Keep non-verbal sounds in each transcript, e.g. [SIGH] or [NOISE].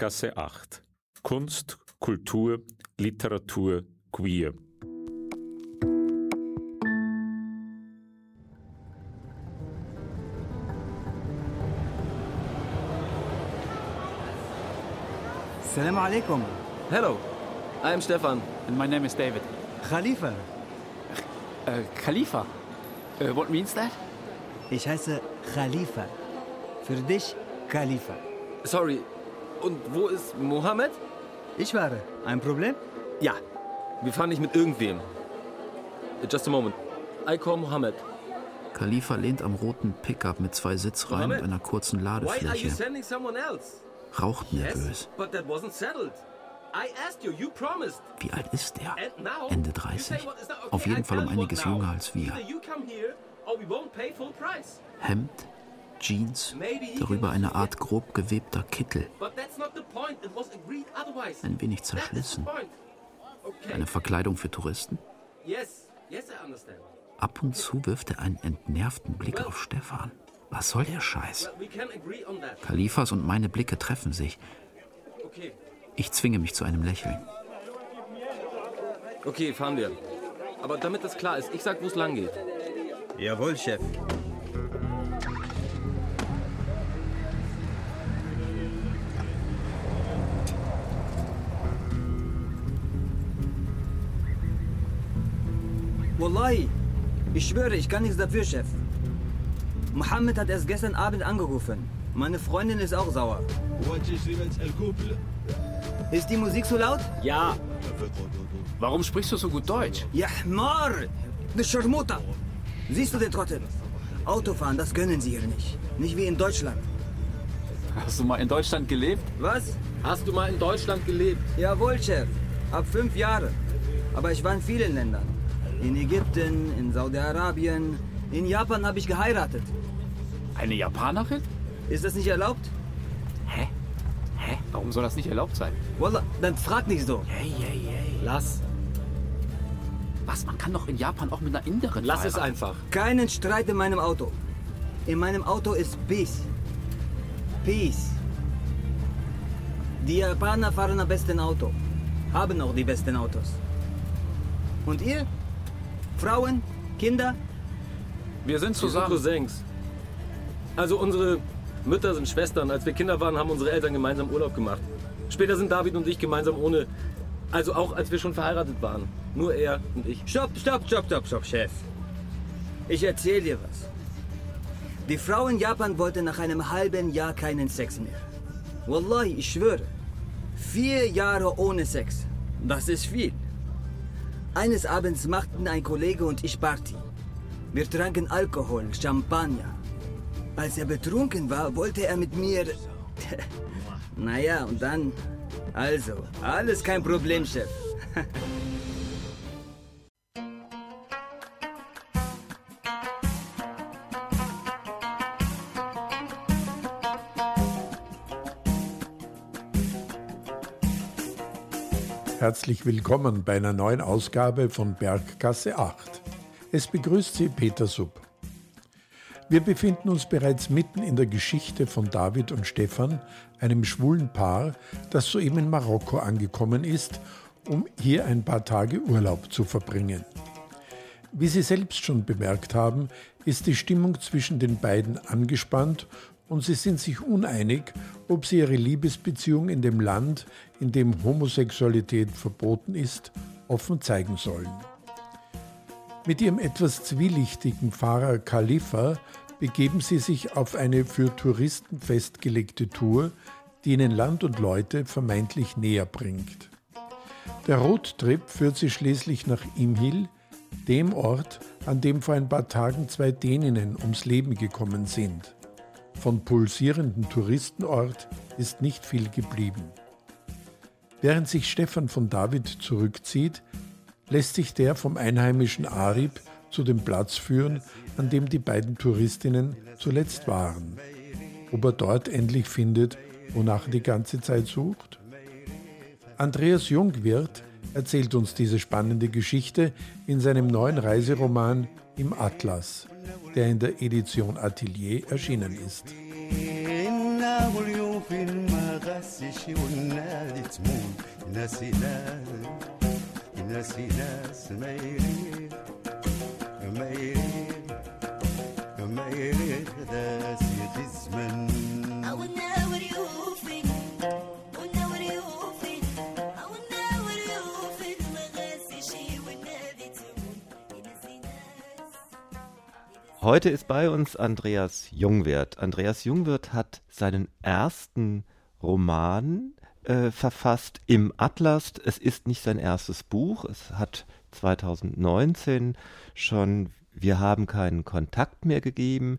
Berggasse 8. Kunst, Kultur, Literatur, Queer. Salam alaikum. Hello, I am Stefan. And my name is David. Khalifa. Uh, Khalifa? Uh, what means that? Ich heiße Khalifa. Für dich Khalifa. Sorry, und wo ist Mohammed? Ich war. Ein Problem? Ja, wir fahren nicht mit irgendwem. Just a moment. I call Mohammed. Khalifa lehnt am roten Pickup mit zwei Sitzreihen und einer kurzen Why are you Ladefläche. sending someone else? Raucht nervös. but that wasn't settled. I asked you, you promised. Wie alt ist er? And now, Ende you say 30. what is that? Okay, Auf jeden I Fall um einiges now. jünger als wir. Here. Hemd, Jeans, darüber eine Art grob gewebter Kittel, But that's not the point. It was agreed otherwise. ein wenig zerschlissen. Eine Verkleidung für Touristen. Yes, yes, I understand. Ab und zu wirft er einen entnervten Blick auf Stefan. Was soll der Scheiß? Well, we can agree on that. Khalifas und meine Blicke treffen sich. Okay. Ich zwinge mich zu einem Lächeln. Okay, fahren wir. Aber damit das klar ist, ich sag, wo es lang geht. Jawohl, Chef. Wallahi, ich schwöre, ich kann nichts dafür, Chef. Mohammed hat erst gestern Abend angerufen. Meine Freundin ist auch sauer. Ist die Musik so laut? Ja. Warum sprichst du so gut Deutsch? Ja, Mar! Du Scharmutter! Siehst du den Trottel? Autofahren, das können sie hier nicht. Nicht wie in Deutschland. Hast du mal in Deutschland gelebt? Was? Hast du mal in Deutschland gelebt? Jawohl, Chef. Ab fünf Jahre. Aber ich war in vielen Ländern. In Ägypten, in Saudi-Arabien, in Japan habe ich geheiratet. Eine Japanerin? Ist das nicht erlaubt? Hä? Hä? Warum soll das nicht erlaubt sein? Wallah, dann frag nicht so. Hey, hey, hey. Lass. Was? Man kann doch in Japan auch mit einer Inderin Lass es einfach. Keinen Streit in meinem Auto. In meinem Auto ist Peace. Peace. Die Japaner fahren am besten Auto. Haben auch die besten Autos. Und ihr? Frauen? Kinder? Wir sind Wir sind zusammen. Cousins. Also unsere Mütter sind Schwestern. Als wir Kinder waren, haben unsere Eltern gemeinsam Urlaub gemacht. Später sind David und ich gemeinsam ohne. Also auch als wir schon verheiratet waren. Nur er und ich. Stopp, stopp, stopp, stopp, stopp, Chef. Ich erzähl dir was. Die Frau in Japan wollte nach einem halben Jahr keinen Sex mehr. Wallahi, ich schwöre. Vier Jahre ohne Sex. Das ist viel. Eines Abends machten ein Kollege und ich Party. Wir tranken Alkohol, Champagner. Als er betrunken war, wollte er mit mir... [LAUGHS] naja, und dann... Also, alles kein Problem, Chef. [LAUGHS] Herzlich willkommen bei einer neuen Ausgabe von Berggasse 8. Es begrüßt Sie Peter Sub. Wir befinden uns bereits mitten in der Geschichte von David und Stefan, einem schwulen Paar, das soeben in Marokko angekommen ist, um hier ein paar Tage Urlaub zu verbringen. Wie Sie selbst schon bemerkt haben, ist die Stimmung zwischen den beiden angespannt und sie sind sich uneinig, ob sie ihre Liebesbeziehung in dem Land, in dem Homosexualität verboten ist, offen zeigen sollen. Mit ihrem etwas zwielichtigen Fahrer Khalifa begeben sie sich auf eine für Touristen festgelegte Tour, die ihnen Land und Leute vermeintlich näher bringt. Der Roadtrip führt sie schließlich nach Imhil, dem Ort, an dem vor ein paar Tagen zwei Däninnen ums Leben gekommen sind. Von pulsierenden Touristenort ist nicht viel geblieben. Während sich Stefan von David zurückzieht, lässt sich der vom einheimischen Arib zu dem Platz führen, an dem die beiden Touristinnen zuletzt waren. Ob er dort endlich findet, wonach er die ganze Zeit sucht? Andreas Jungwirth erzählt uns diese spannende Geschichte in seinem neuen Reiseroman Im Atlas, der in der Edition Atelier erschienen ist. Heute ist bei uns Andreas Jungwirth. Andreas Jungwirth hat seinen ersten Roman äh, verfasst im Atlas. Es ist nicht sein erstes Buch. Es hat 2019 schon Wir haben keinen Kontakt mehr gegeben.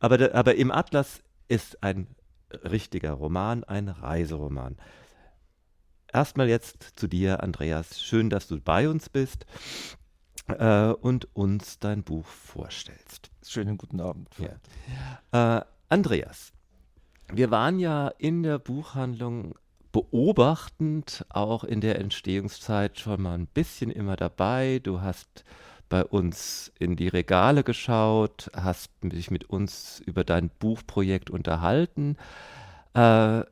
Aber, aber im Atlas ist ein richtiger Roman, ein Reiseroman. Erstmal jetzt zu dir, Andreas. Schön, dass du bei uns bist äh, und uns dein Buch vorstellst. Schönen guten Abend. Ja. Äh, Andreas, wir waren ja in der Buchhandlung beobachtend, auch in der Entstehungszeit schon mal ein bisschen immer dabei. Du hast bei uns in die Regale geschaut, hast dich mit uns über dein Buchprojekt unterhalten. Äh,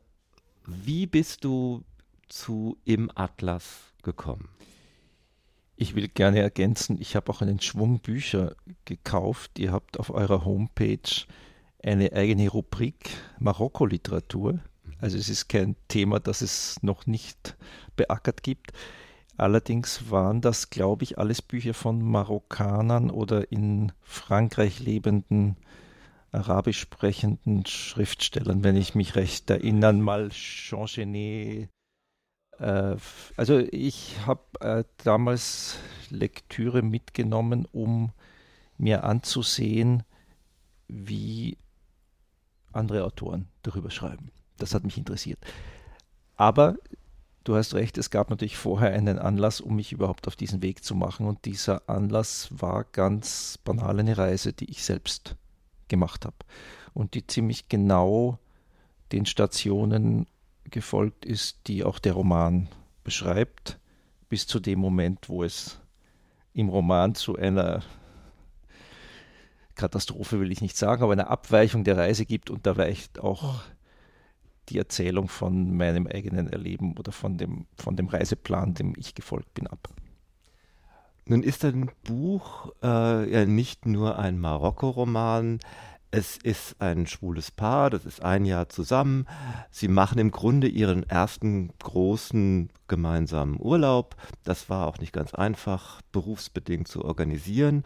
wie bist du zu Im Atlas gekommen? Ich will gerne ergänzen, ich habe auch einen Schwung Bücher gekauft. Ihr habt auf eurer Homepage eine eigene Rubrik Marokko-Literatur. Also es ist kein Thema, das es noch nicht beackert gibt. Allerdings waren das, glaube ich, alles Bücher von Marokkanern oder in Frankreich lebenden arabisch sprechenden Schriftstellern, wenn ich mich recht erinnere, mal Jean Genet, also ich habe äh, damals Lektüre mitgenommen, um mir anzusehen, wie andere Autoren darüber schreiben. Das hat mich interessiert. Aber du hast recht, es gab natürlich vorher einen Anlass, um mich überhaupt auf diesen Weg zu machen. Und dieser Anlass war ganz banal eine Reise, die ich selbst gemacht habe. Und die ziemlich genau den Stationen gefolgt ist, die auch der Roman beschreibt, bis zu dem Moment, wo es im Roman zu einer Katastrophe will ich nicht sagen, aber einer Abweichung der Reise gibt und da weicht auch die Erzählung von meinem eigenen Erleben oder von dem, von dem Reiseplan, dem ich gefolgt bin, ab. Nun ist ein Buch äh, ja nicht nur ein Marokko-Roman, es ist ein schwules Paar, das ist ein Jahr zusammen. Sie machen im Grunde ihren ersten großen gemeinsamen Urlaub. Das war auch nicht ganz einfach, berufsbedingt zu organisieren.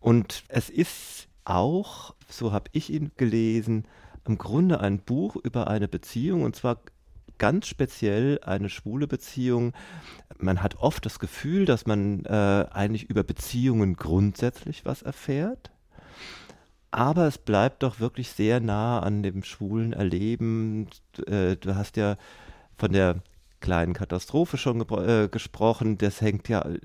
Und es ist auch, so habe ich ihn gelesen, im Grunde ein Buch über eine Beziehung und zwar ganz speziell eine schwule Beziehung. Man hat oft das Gefühl, dass man äh, eigentlich über Beziehungen grundsätzlich was erfährt aber es bleibt doch wirklich sehr nah an dem schwulen Erleben. Äh, du hast ja von der kleinen Katastrophe schon äh, gesprochen. Das hängt ja äh,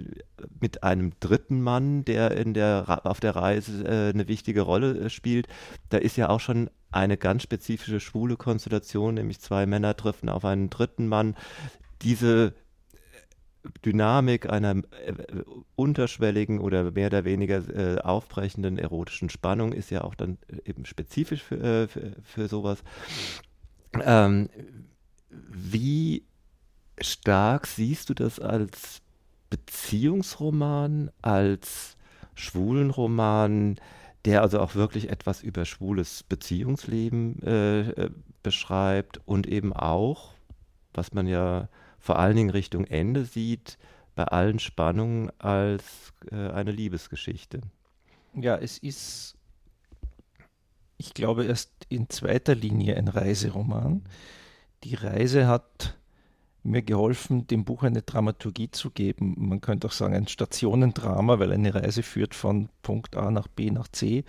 mit einem dritten Mann, der in der auf der Reise äh, eine wichtige Rolle äh, spielt. Da ist ja auch schon eine ganz spezifische schwule Konstellation, nämlich zwei Männer treffen auf einen dritten Mann. Diese Dynamik einer äh, unterschwelligen oder mehr oder weniger äh, aufbrechenden erotischen Spannung ist ja auch dann eben spezifisch für, äh, für, für, sowas. Ähm, wie stark siehst du das als Beziehungsroman, als schwulen Roman, der also auch wirklich etwas über schwules Beziehungsleben äh, äh beschreibt und eben auch, was man ja vor allen Dingen Richtung Ende sieht, bei allen Spannungen als äh, eine Liebesgeschichte. Ja, es ist, ich glaube, erst in zweiter Linie ein Reiseroman. Die Reise hat mir geholfen, dem Buch eine Dramaturgie zu geben. Man könnte auch sagen, ein Stationendrama, weil eine Reise führt von Punkt A nach B nach C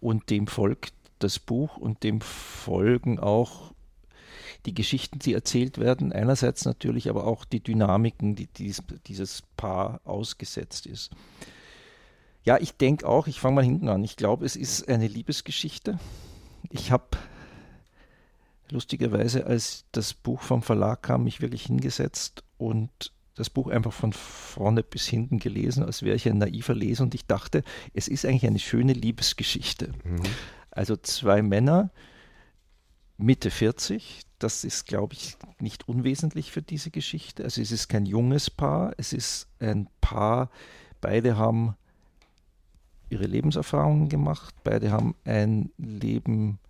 und dem folgt das Buch und dem folgen auch die Geschichten, die erzählt werden, einerseits natürlich, aber auch die Dynamiken, die dies, dieses Paar ausgesetzt ist. Ja, ich denke auch, ich fange mal hinten an, ich glaube, es ist eine Liebesgeschichte. Ich habe lustigerweise, als das Buch vom Verlag kam, mich wirklich hingesetzt und das Buch einfach von vorne bis hinten gelesen, als wäre ich ein naiver Leser und ich dachte, es ist eigentlich eine schöne Liebesgeschichte. Mhm. Also zwei Männer, Mitte 40. Das ist, glaube ich, nicht unwesentlich für diese Geschichte. Also es ist kein junges Paar, es ist ein Paar, beide haben ihre Lebenserfahrungen gemacht, beide haben ein Leben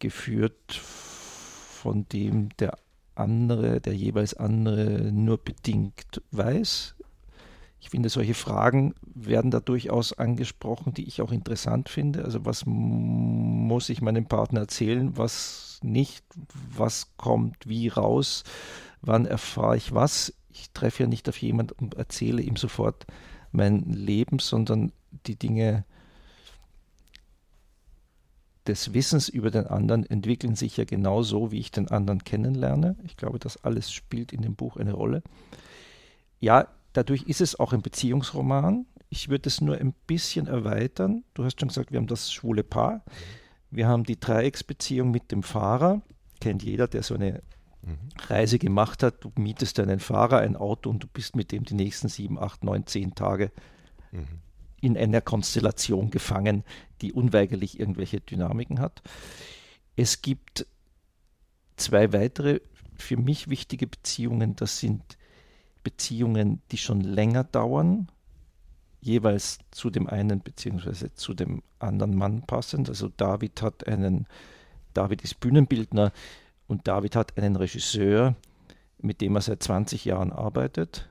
geführt, von dem der andere, der jeweils andere nur bedingt weiß. Ich finde, solche Fragen werden da durchaus angesprochen, die ich auch interessant finde. Also was muss ich meinem Partner erzählen, was nicht, was kommt wie raus, wann erfahre ich was. Ich treffe ja nicht auf jemanden und erzähle ihm sofort mein Leben, sondern die Dinge des Wissens über den anderen entwickeln sich ja genau so, wie ich den anderen kennenlerne. Ich glaube, das alles spielt in dem Buch eine Rolle. Ja, Dadurch ist es auch ein Beziehungsroman. Ich würde es nur ein bisschen erweitern. Du hast schon gesagt, wir haben das schwule Paar. Wir haben die Dreiecksbeziehung mit dem Fahrer. Kennt jeder, der so eine mhm. Reise gemacht hat. Du mietest einen Fahrer, ein Auto und du bist mit dem die nächsten sieben, acht, neun, zehn Tage mhm. in einer Konstellation gefangen, die unweigerlich irgendwelche Dynamiken hat. Es gibt zwei weitere für mich wichtige Beziehungen. Das sind Beziehungen, die schon länger dauern, jeweils zu dem einen bzw. zu dem anderen Mann passend. Also David hat einen, David ist Bühnenbildner und David hat einen Regisseur, mit dem er seit 20 Jahren arbeitet,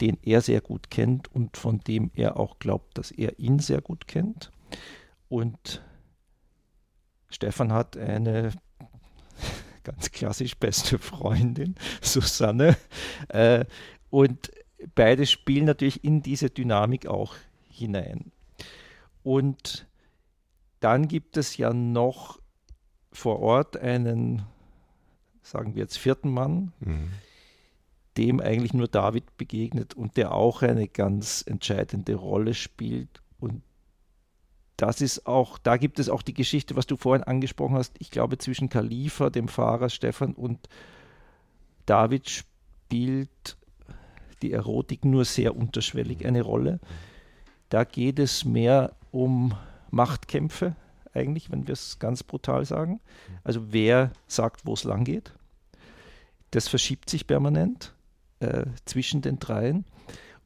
den er sehr gut kennt und von dem er auch glaubt, dass er ihn sehr gut kennt. Und Stefan hat eine ganz klassisch beste Freundin, [LAUGHS] Susanne. Äh, und beide spielen natürlich in diese Dynamik auch hinein. Und dann gibt es ja noch vor Ort einen, sagen wir jetzt, vierten Mann, mhm. dem eigentlich nur David begegnet und der auch eine ganz entscheidende Rolle spielt und das ist auch, da gibt es auch die Geschichte, was du vorhin angesprochen hast, ich glaube zwischen Khalifa, dem Fahrer Stefan und David spielt die Erotik nur sehr unterschwellig eine Rolle. Da geht es mehr um Machtkämpfe, eigentlich, wenn wir es ganz brutal sagen. Also wer sagt, wo es lang geht. Das verschiebt sich permanent äh, zwischen den dreien.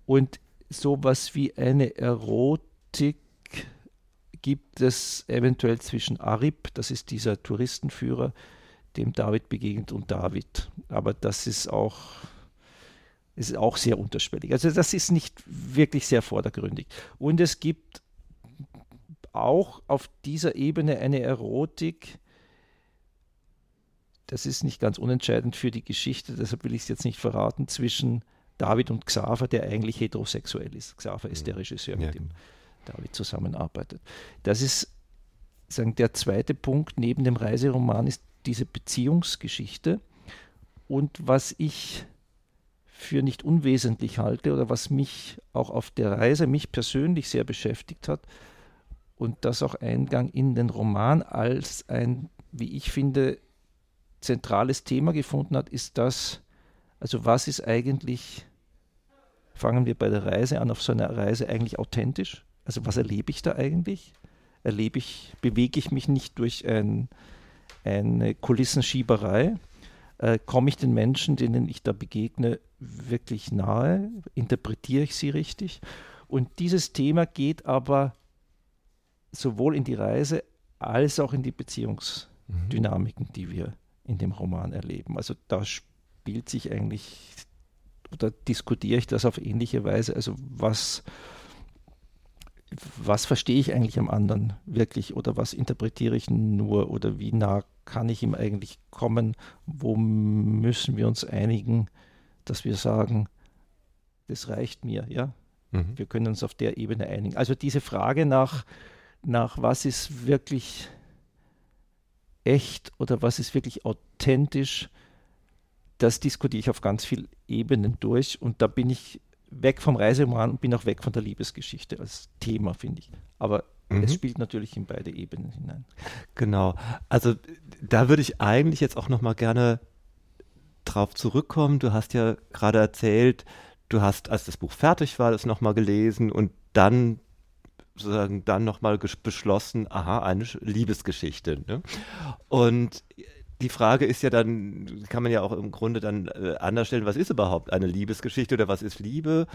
Und sowas wie eine Erotik gibt es eventuell zwischen Arib, das ist dieser Touristenführer, dem David begegnet, und David. Aber das ist auch, ist auch sehr unterschwellig. Also das ist nicht wirklich sehr vordergründig. Und es gibt auch auf dieser Ebene eine Erotik, das ist nicht ganz unentscheidend für die Geschichte, deshalb will ich es jetzt nicht verraten, zwischen David und Xaver, der eigentlich heterosexuell ist. Xaver ist der Regisseur, mit dem David zusammenarbeitet. Das ist sagen, der zweite Punkt neben dem Reiseroman ist diese Beziehungsgeschichte. Und was ich für nicht unwesentlich halte oder was mich auch auf der Reise, mich persönlich sehr beschäftigt hat und das auch Eingang in den Roman als ein, wie ich finde, zentrales Thema gefunden hat, ist das, also was ist eigentlich, fangen wir bei der Reise an, auf so einer Reise eigentlich authentisch? Also was erlebe ich da eigentlich? Erlebe ich, bewege ich mich nicht durch ein, eine Kulissenschieberei? Äh, komme ich den Menschen, denen ich da begegne, wirklich nahe? Interpretiere ich sie richtig? Und dieses Thema geht aber sowohl in die Reise als auch in die Beziehungsdynamiken, die wir in dem Roman erleben. Also da spielt sich eigentlich oder diskutiere ich das auf ähnliche Weise. Also was was verstehe ich eigentlich am anderen wirklich oder was interpretiere ich nur oder wie nah kann ich ihm eigentlich kommen? Wo müssen wir uns einigen, dass wir sagen, das reicht mir, ja? Mhm. Wir können uns auf der Ebene einigen. Also diese Frage nach, nach was ist wirklich echt oder was ist wirklich authentisch, das diskutiere ich auf ganz vielen Ebenen durch und da bin ich weg vom Reiseroman und bin auch weg von der Liebesgeschichte als Thema, finde ich. Aber mhm. es spielt natürlich in beide Ebenen hinein. Genau. Also da würde ich eigentlich jetzt auch noch mal gerne drauf zurückkommen. Du hast ja gerade erzählt, du hast, als das Buch fertig war, das nochmal gelesen und dann sozusagen dann nochmal beschlossen, aha, eine Liebesgeschichte. Ne? Und die Frage ist ja dann, kann man ja auch im Grunde dann äh, anders stellen, was ist überhaupt eine Liebesgeschichte oder was ist Liebe?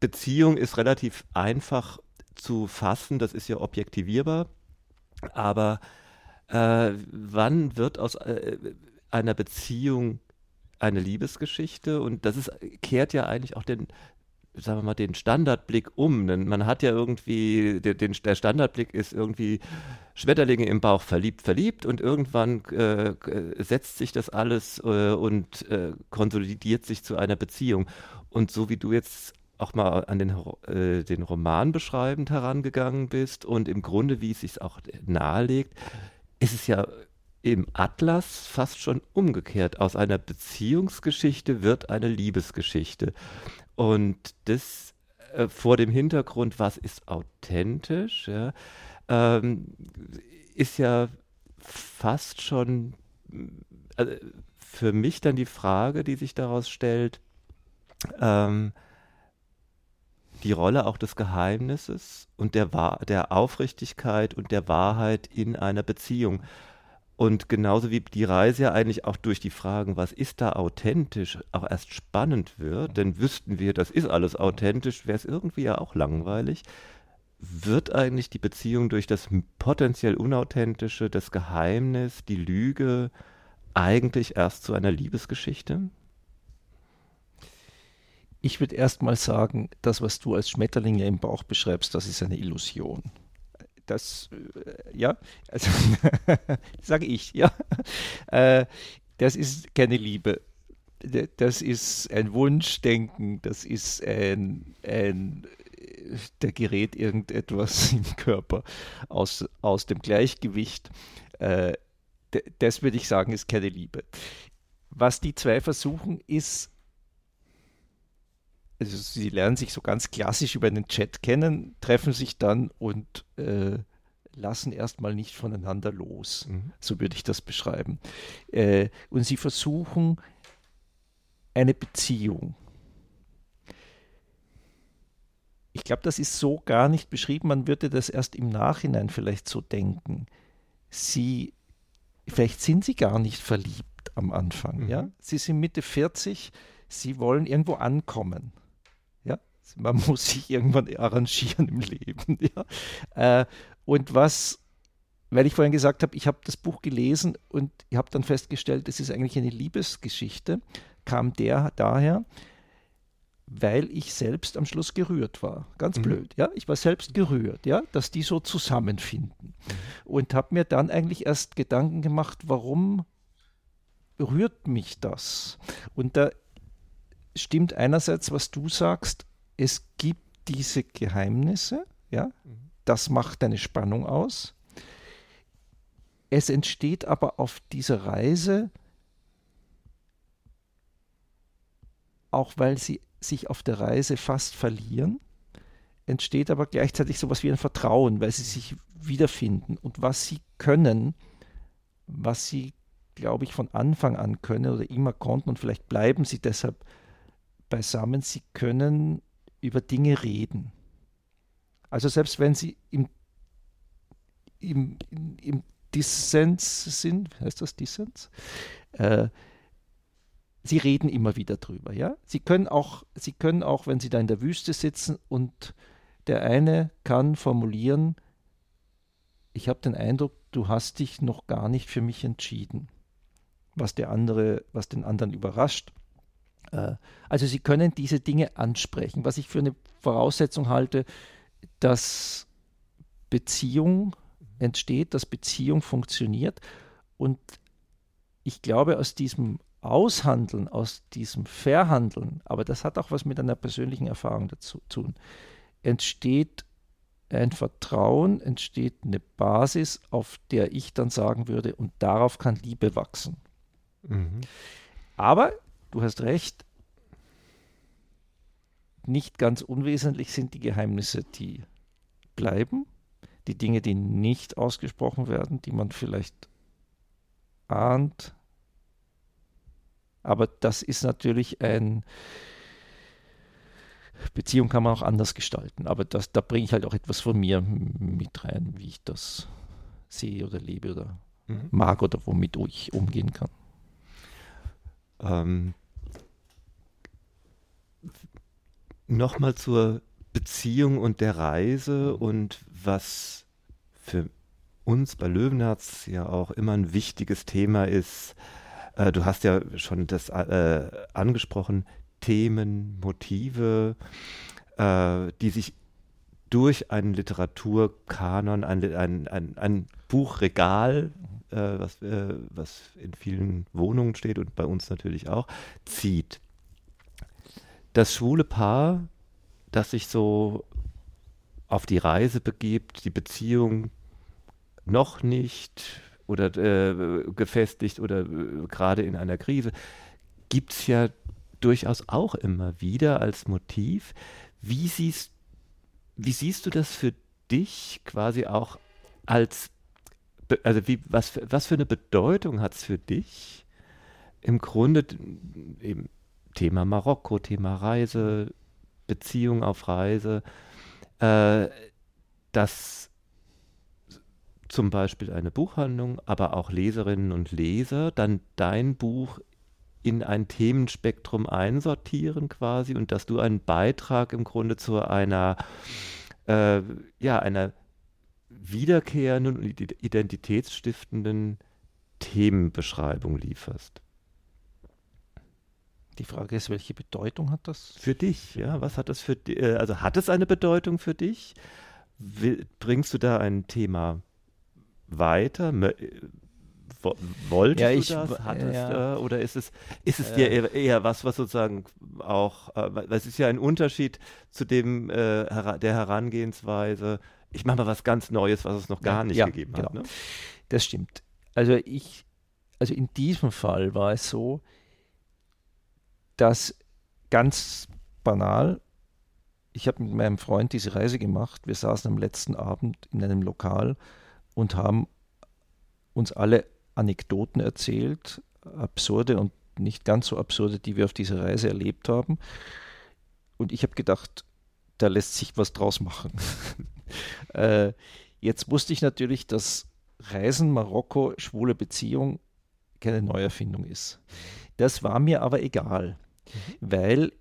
Beziehung ist relativ einfach zu fassen, das ist ja objektivierbar, aber äh, wann wird aus äh, einer Beziehung eine Liebesgeschichte? Und das ist, kehrt ja eigentlich auch den, sagen wir mal, den Standardblick um. Denn man hat ja irgendwie, der, den, der Standardblick ist irgendwie Schmetterlinge im Bauch verliebt, verliebt und irgendwann äh, setzt sich das alles äh, und äh, konsolidiert sich zu einer Beziehung. Und so wie du jetzt auch mal an den, äh, den Roman beschreibend herangegangen bist und im Grunde, wie es sich auch nahelegt, ist es ja im Atlas fast schon umgekehrt. Aus einer Beziehungsgeschichte wird eine Liebesgeschichte. Und das äh, vor dem Hintergrund, was ist authentisch, ja, ähm, ist ja fast schon also für mich dann die Frage, die sich daraus stellt, ähm, die Rolle auch des Geheimnisses und der, der Aufrichtigkeit und der Wahrheit in einer Beziehung. Und genauso wie die Reise ja eigentlich auch durch die Fragen, was ist da authentisch, auch erst spannend wird, denn wüssten wir, das ist alles authentisch, wäre es irgendwie ja auch langweilig, wird eigentlich die Beziehung durch das potenziell Unauthentische, das Geheimnis, die Lüge eigentlich erst zu einer Liebesgeschichte? Ich würde erst mal sagen, das, was du als Schmetterlinge im Bauch beschreibst, das ist eine Illusion. Das, äh, ja, also [LAUGHS] sage ich, ja. Äh, das ist keine Liebe. Das ist ein Wunschdenken, das ist ein, ein da gerät irgendetwas [LAUGHS] im Körper aus, aus dem Gleichgewicht. Äh, das würde ich sagen, ist keine Liebe. Was die zwei versuchen, ist also sie lernen sich so ganz klassisch über den Chat kennen, treffen sich dann und äh, lassen erstmal nicht voneinander los. Mhm. So würde ich das beschreiben. Äh, und sie versuchen eine Beziehung. Ich glaube, das ist so gar nicht beschrieben. Man würde das erst im Nachhinein vielleicht so denken. Sie, vielleicht sind sie gar nicht verliebt am Anfang. Mhm. Ja? Sie sind Mitte 40, sie wollen irgendwo ankommen. Man [LAUGHS] muss sich irgendwann arrangieren im Leben. Ja. Äh, und was, weil ich vorhin gesagt habe, ich habe das Buch gelesen und ich habe dann festgestellt, es ist eigentlich eine Liebesgeschichte, kam der daher, weil ich selbst am Schluss gerührt war. Ganz mhm. blöd, ja. Ich war selbst gerührt, ja, dass die so zusammenfinden. Mhm. Und habe mir dann eigentlich erst Gedanken gemacht, warum rührt mich das? Und da stimmt einerseits, was du sagst, es gibt diese Geheimnisse, ja, mhm. das macht eine Spannung aus. Es entsteht aber auf dieser Reise, auch weil sie sich auf der Reise fast verlieren, entsteht aber gleichzeitig so etwas wie ein Vertrauen, weil sie sich wiederfinden und was sie können, was sie, glaube ich, von Anfang an können oder immer konnten und vielleicht bleiben sie deshalb beisammen, sie können über Dinge reden. Also selbst wenn sie im, im, im Dissens sind, heißt das Dissens? Äh, sie reden immer wieder drüber, ja. Sie können auch, sie können auch, wenn sie da in der Wüste sitzen und der eine kann formulieren, ich habe den Eindruck, du hast dich noch gar nicht für mich entschieden, was der andere, was den anderen überrascht. Äh, also Sie können diese Dinge ansprechen, was ich für eine Voraussetzung halte, dass Beziehung entsteht, dass Beziehung funktioniert. Und ich glaube, aus diesem Aushandeln, aus diesem Verhandeln, aber das hat auch was mit einer persönlichen Erfahrung dazu zu tun, entsteht ein Vertrauen, entsteht eine Basis, auf der ich dann sagen würde, und darauf kann Liebe wachsen. Mhm. Aber du hast recht, nicht ganz unwesentlich sind die Geheimnisse, die bleiben, die Dinge, die nicht ausgesprochen werden, die man vielleicht ahnt. Aber das ist natürlich ein, Beziehung kann man auch anders gestalten, aber das, da bringe ich halt auch etwas von mir mit rein, wie ich das sehe oder lebe oder mhm. mag oder womit ich umgehen kann. Ähm, Nochmal zur Beziehung und der Reise und was für uns bei Löwenherz ja auch immer ein wichtiges Thema ist. Äh, du hast ja schon das äh, angesprochen, Themen, Motive, äh, die sich durch einen Literaturkanon, ein, ein, ein, ein Buchregal, äh, was, äh, was in vielen Wohnungen steht und bei uns natürlich auch, zieht. Das schwule Paar, das sich so auf die Reise begibt, die Beziehung noch nicht oder äh, gefestigt oder äh, gerade in einer Krise, gibt es ja durchaus auch immer wieder als Motiv. Wie siehst, wie siehst du das für dich quasi auch als, also wie, was, was für eine Bedeutung hat es für dich im Grunde eben Thema Marokko, Thema Reise, Beziehung auf Reise, äh, dass zum Beispiel eine Buchhandlung, aber auch Leserinnen und Leser dann dein Buch in ein Themenspektrum einsortieren quasi und dass du einen Beitrag im Grunde zu einer, äh, ja, einer wiederkehrenden und identitätsstiftenden Themenbeschreibung lieferst. Die Frage ist, welche Bedeutung hat das? Für dich, ja. Was hat das für dich? Äh, also hat es eine Bedeutung für dich? Bringst du da ein Thema weiter? Wolltest ja, ich, du das? Hattest, ja. äh, oder ist es, ist es dir eher, eher, was, was sozusagen auch, äh, es ist ja ein Unterschied zu dem äh, der Herangehensweise, ich mache mal was ganz Neues, was es noch gar nicht ja, gegeben genau. hat. Ne? Das stimmt. Also ich, also in diesem Fall war es so, dass ganz banal, ich habe mit meinem Freund diese Reise gemacht. Wir saßen am letzten Abend in einem Lokal und haben uns alle Anekdoten erzählt, absurde und nicht ganz so absurde, die wir auf dieser Reise erlebt haben. Und ich habe gedacht, da lässt sich was draus machen. [LAUGHS] äh, jetzt wusste ich natürlich, dass Reisen, Marokko, schwule Beziehung keine Neuerfindung ist. Das war mir aber egal, mhm. weil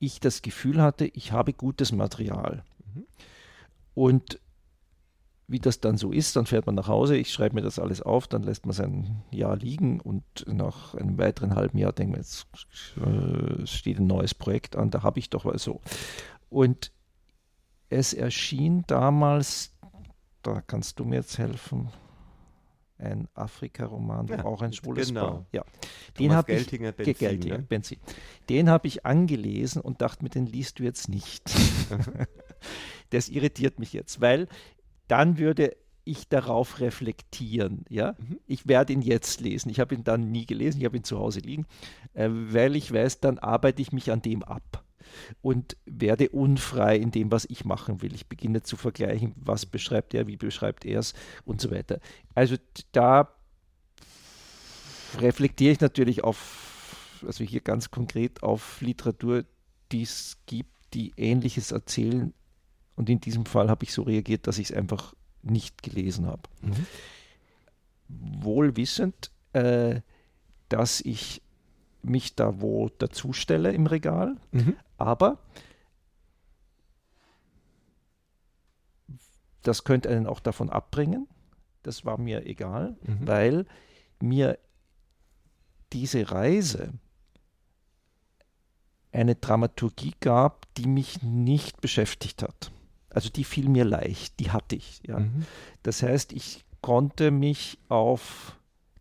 ich das Gefühl hatte, ich habe gutes Material. Mhm. Und wie das dann so ist, dann fährt man nach Hause, ich schreibe mir das alles auf, dann lässt man sein Jahr liegen und nach einem weiteren halben Jahr denkt man, jetzt äh, steht ein neues Projekt an, da habe ich doch was so. Und es erschien damals, da kannst du mir jetzt helfen, ein Afrika-Roman, ja, auch ein schwules genau. Paar. Ja. Den habe ich, Benzin, Geltinger, ne? Benzin. Den habe ich angelesen und dachte mir, den liest du jetzt nicht. [LAUGHS] das irritiert mich jetzt, weil dann würde ich darauf reflektieren. Ja? Mhm. Ich werde ihn jetzt lesen. Ich habe ihn dann nie gelesen, ich habe ihn zu Hause liegen, äh, weil ich weiß, dann arbeite ich mich an dem ab und werde unfrei in dem, was ich machen will. Ich beginne zu vergleichen, was beschreibt er, wie beschreibt er es und so weiter. Also da reflektiere ich natürlich auf, also hier ganz konkret auf Literatur, die es gibt, die Ähnliches erzählen. Und in diesem Fall habe ich so reagiert, dass ich es einfach nicht gelesen habe. Mhm. Wohl wissend, äh, dass ich mich da wo dazustelle im Regal, mhm. Aber das könnte einen auch davon abbringen. Das war mir egal, mhm. weil mir diese Reise eine Dramaturgie gab, die mich nicht beschäftigt hat. Also die fiel mir leicht, die hatte ich. Ja. Mhm. Das heißt, ich konnte mich auf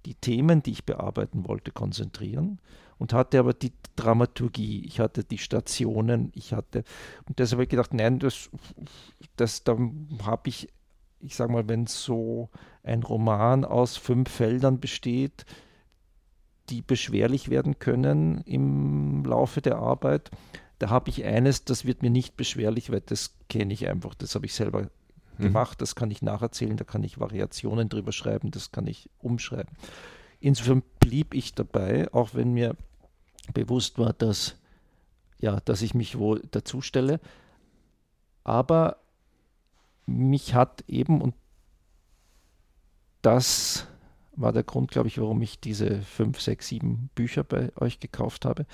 die Themen, die ich bearbeiten wollte, konzentrieren und hatte aber die Dramaturgie, ich hatte die Stationen, ich hatte, und deshalb habe ich gedacht, nein, das, das da habe ich, ich sage mal, wenn so ein Roman aus fünf Feldern besteht, die beschwerlich werden können im Laufe der Arbeit, da habe ich eines, das wird mir nicht beschwerlich, weil das kenne ich einfach, das habe ich selber mhm. gemacht, das kann ich nacherzählen, da kann ich Variationen drüber schreiben, das kann ich umschreiben. Insofern blieb ich dabei, auch wenn mir bewusst war, dass ja, dass ich mich wo dazu stelle. Aber mich hat eben, und das war der Grund, glaube ich, warum ich diese fünf, sechs, sieben Bücher bei euch gekauft habe.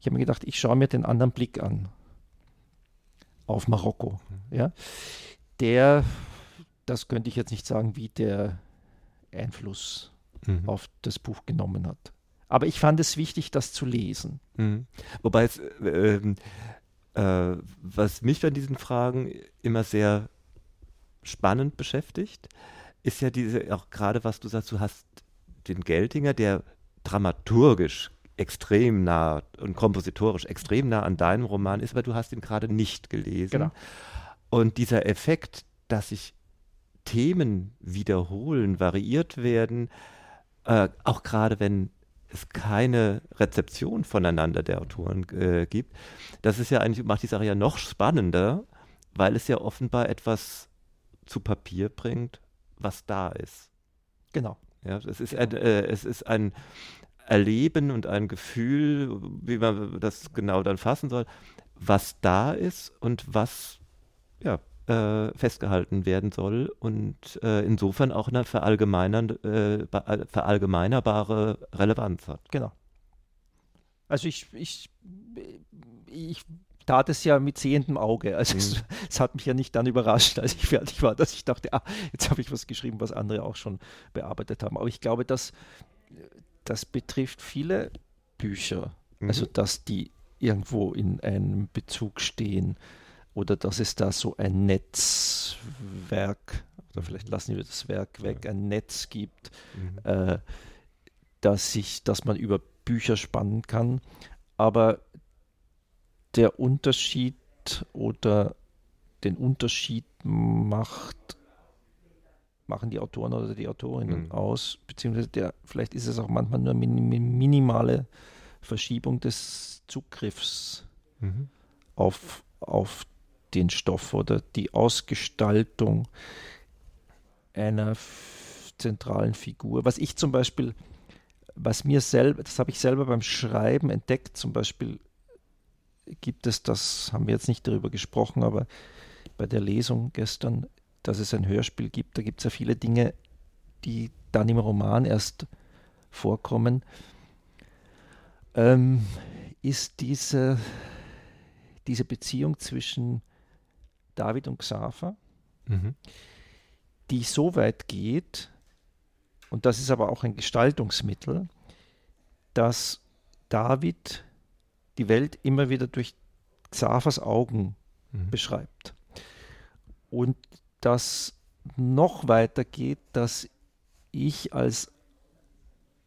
Ich habe mir gedacht, ich schaue mir den anderen Blick an auf Marokko. Ja? Der, das könnte ich jetzt nicht sagen, wie der Einfluss mhm. auf das Buch genommen hat. Aber ich fand es wichtig, das zu lesen. Mhm. Wobei es, äh, äh, was mich bei diesen Fragen immer sehr spannend beschäftigt, ist ja diese, auch gerade was du sagst, du hast den Geltinger, der dramaturgisch extrem nah und kompositorisch extrem nah an deinem Roman ist, aber du hast ihn gerade nicht gelesen. Genau. Und dieser Effekt, dass sich Themen wiederholen, variiert werden, äh, auch gerade wenn es keine Rezeption voneinander der Autoren äh, gibt, das ist ja eigentlich, macht die Sache ja noch spannender, weil es ja offenbar etwas zu Papier bringt, was da ist. Genau. Ja, es ist, genau. ein, äh, es ist ein Erleben und ein Gefühl, wie man das genau dann fassen soll, was da ist und was ja, äh, festgehalten werden soll und äh, insofern auch eine äh, verallgemeinerbare Relevanz hat. Genau. Also ich, ich, ich tat es ja mit sehendem Auge. Also mhm. es, [LAUGHS] es, hat mich ja nicht dann überrascht, als ich fertig war, dass ich dachte, ah, jetzt habe ich was geschrieben, was andere auch schon bearbeitet haben. Aber ich glaube, dass das betrifft viele Bücher. Mhm. Also dass die irgendwo in einem Bezug stehen oder dass es da so ein Netzwerk, oder vielleicht lassen wir das Werk weg, ein Netz gibt, mhm. äh, dass, sich, dass man über Bücher spannen kann. Aber der Unterschied oder den Unterschied macht, machen die Autoren oder die Autorinnen mhm. aus, beziehungsweise der, vielleicht ist es auch manchmal nur eine minimale Verschiebung des Zugriffs mhm. auf, auf den Stoff oder die Ausgestaltung einer zentralen Figur. Was ich zum Beispiel, was mir selber, das habe ich selber beim Schreiben entdeckt, zum Beispiel gibt es, das haben wir jetzt nicht darüber gesprochen, aber bei der Lesung gestern, dass es ein Hörspiel gibt, da gibt es ja viele Dinge, die dann im Roman erst vorkommen, ähm, ist diese, diese Beziehung zwischen David und Xaver, mhm. die so weit geht, und das ist aber auch ein Gestaltungsmittel, dass David die Welt immer wieder durch Xavers Augen mhm. beschreibt. Und das noch weiter geht, dass ich als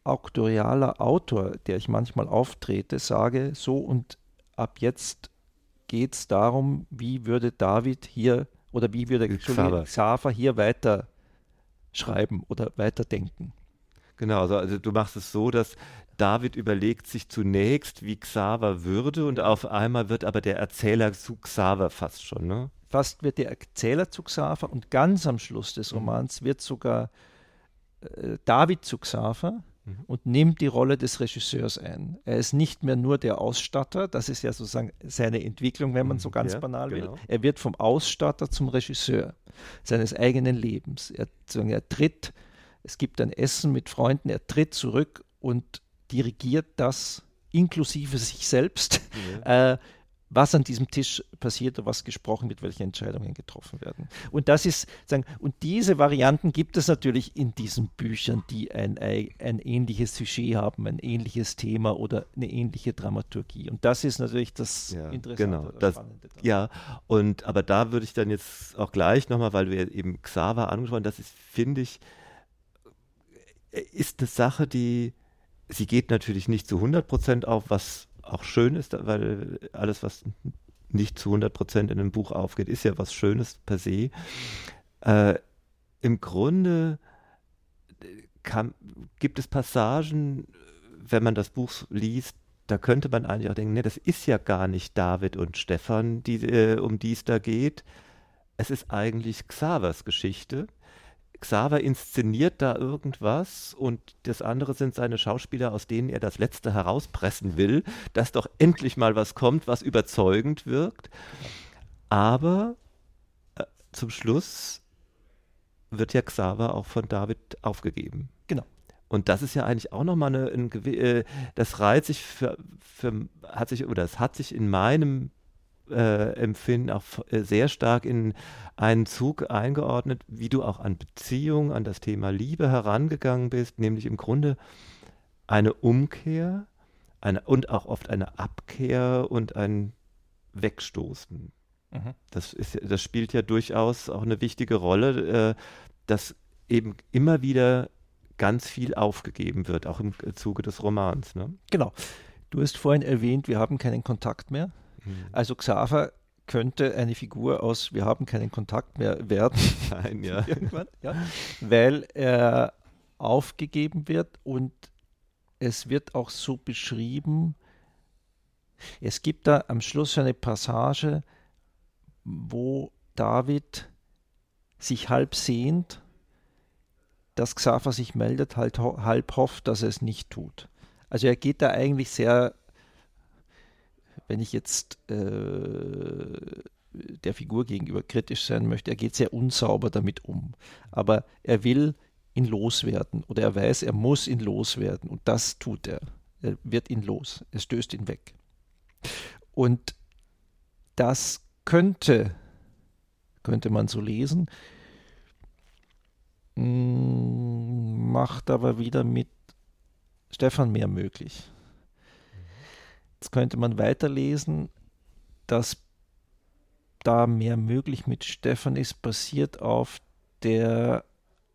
auktorialer Autor, der ich manchmal auftrete, sage, so und ab jetzt geht es darum, wie würde David hier oder wie würde Xaver hier weiter schreiben oder weiterdenken. Genau, also, also du machst es so, dass David überlegt sich zunächst, wie Xaver würde und auf einmal wird aber der Erzähler zu Xaver fast schon, ne? Fast wird der Erzähler zu Xaver und ganz am Schluss des mhm. Romans wird sogar äh, David zu Xaver. Und nimmt die Rolle des Regisseurs ein. Er ist nicht mehr nur der Ausstatter, das ist ja sozusagen seine Entwicklung, wenn man so mhm. ganz ja, banal genau. will. Er wird vom Ausstatter zum Regisseur seines eigenen Lebens. Er, er tritt, es gibt ein Essen mit Freunden, er tritt zurück und dirigiert das inklusive sich selbst. Ja. [LAUGHS] Äh, was an diesem Tisch passiert und was gesprochen wird, welche Entscheidungen getroffen werden. Und das ist, sagen, und diese Varianten gibt es natürlich in diesen Büchern, die ein, ein ähnliches Sujet haben, ein ähnliches Thema oder eine ähnliche Dramaturgie. Und das ist natürlich das ja, Interessante. Genau, das, ja, und aber da würde ich dann jetzt auch gleich nochmal, weil ja eben Xaver angesprochen hast, das ist, finde ich, ist eine Sache, die, sie geht natürlich nicht zu 100 Prozent auf, was auch schön ist, weil alles, was nicht zu 100 Prozent in einem Buch aufgeht, ist ja was Schönes per se. Äh, Im Grunde kann, gibt es Passagen, wenn man das Buch liest, da könnte man eigentlich auch denken, nee, das ist ja gar nicht David und Stefan, die, äh, um die es da geht. Es ist eigentlich Xavers Geschichte. Xaver inszeniert da irgendwas und das andere sind seine Schauspieler, aus denen er das Letzte herauspressen will, dass doch endlich mal was kommt, was überzeugend wirkt. Aber äh, zum Schluss wird ja Xaver auch von David aufgegeben. Genau. Und das ist ja eigentlich auch nochmal eine, ein, äh, das reiht sich für, für, hat sich, oder es hat sich in meinem äh, Empfinden auch äh, sehr stark in einen Zug eingeordnet, wie du auch an Beziehung, an das Thema Liebe herangegangen bist, nämlich im Grunde eine Umkehr eine, und auch oft eine Abkehr und ein Wegstoßen. Mhm. Das, ist, das spielt ja durchaus auch eine wichtige Rolle, äh, dass eben immer wieder ganz viel aufgegeben wird, auch im Zuge des Romans. Ne? Genau. Du hast vorhin erwähnt, wir haben keinen Kontakt mehr. Mhm. Also Xaver könnte eine Figur aus Wir haben keinen Kontakt mehr werden. [LAUGHS] Nein, ja. [LAUGHS] Irgendwann, ja. Weil er aufgegeben wird und es wird auch so beschrieben, es gibt da am Schluss eine Passage, wo David sich halb sehnt, dass Xaver sich meldet, halt, halb hofft, dass er es nicht tut. Also er geht da eigentlich sehr wenn ich jetzt äh, der Figur gegenüber kritisch sein möchte, er geht sehr unsauber damit um. Aber er will ihn loswerden oder er weiß, er muss ihn loswerden und das tut er. Er wird ihn los, er stößt ihn weg. Und das könnte, könnte man so lesen, mm, macht aber wieder mit Stefan mehr möglich. Jetzt könnte man weiterlesen, dass da mehr möglich mit Stefan ist, basiert auf der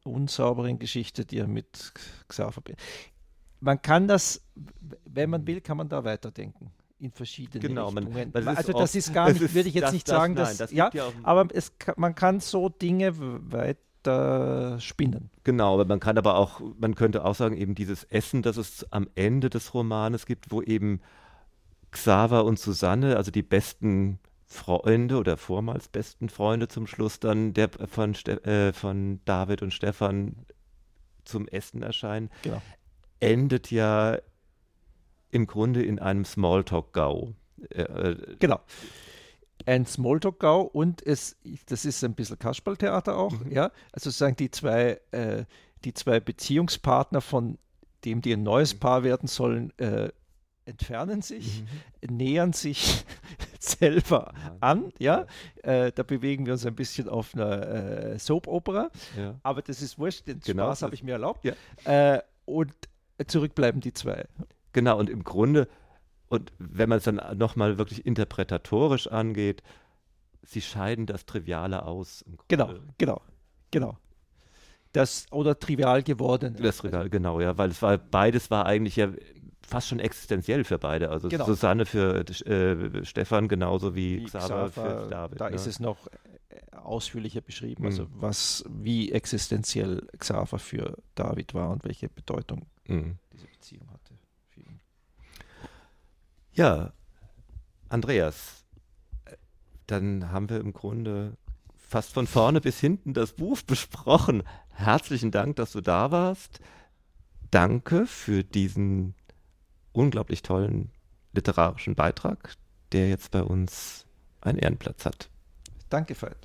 unsauberen Geschichte, die er mit Xaver. Man kann das, wenn man will, kann man da weiterdenken in verschiedene genau, Richtungen. Man, also das ist gar [LAUGHS] nicht, würde ich jetzt das, nicht das, sagen, nein, dass, ja, ja aber es, man kann so Dinge weiter spinnen. Genau, aber man kann aber auch, man könnte auch sagen, eben dieses Essen, das es am Ende des Romanes gibt, wo eben Xaver und Susanne, also die besten Freunde oder vormals besten Freunde zum Schluss dann der von, äh, von David und Stefan zum Essen erscheinen, genau. endet ja im Grunde in einem Smalltalk-GAU. Äh, äh genau. Ein Smalltalk-GAU und es, das ist ein bisschen Kasperltheater auch, mhm. ja. Also sozusagen die zwei, äh, die zwei Beziehungspartner, von dem die ein neues mhm. Paar werden sollen, äh, entfernen sich, mhm. nähern sich [LAUGHS] selber an. Ja, äh, da bewegen wir uns ein bisschen auf einer äh, Soap-Opera, ja. aber das ist wurscht, den genau, Spaß habe ich mir erlaubt. Ja. Äh, und zurückbleiben die zwei. Genau, und im Grunde, und wenn man es dann nochmal wirklich interpretatorisch angeht, sie scheiden das Triviale aus. Genau, genau, genau. Das oder trivial geworden. Das Trivial, genau, ja, weil es war beides war eigentlich ja fast schon existenziell für beide. Also genau. Susanne für äh, Stefan genauso wie, wie Xaver, für David. Da ne? ist es noch äh, ausführlicher beschrieben, mhm. also was, wie existenziell Xaver für David war und welche Bedeutung mhm. diese Beziehung hatte für ihn. Ja, Andreas, dann haben wir im Grunde fast von vorne bis hinten das Buch besprochen. Herzlichen Dank, dass du da warst. Danke für diesen unglaublich tollen literarischen Beitrag, der jetzt bei uns einen Ehrenplatz hat. Danke, Veit.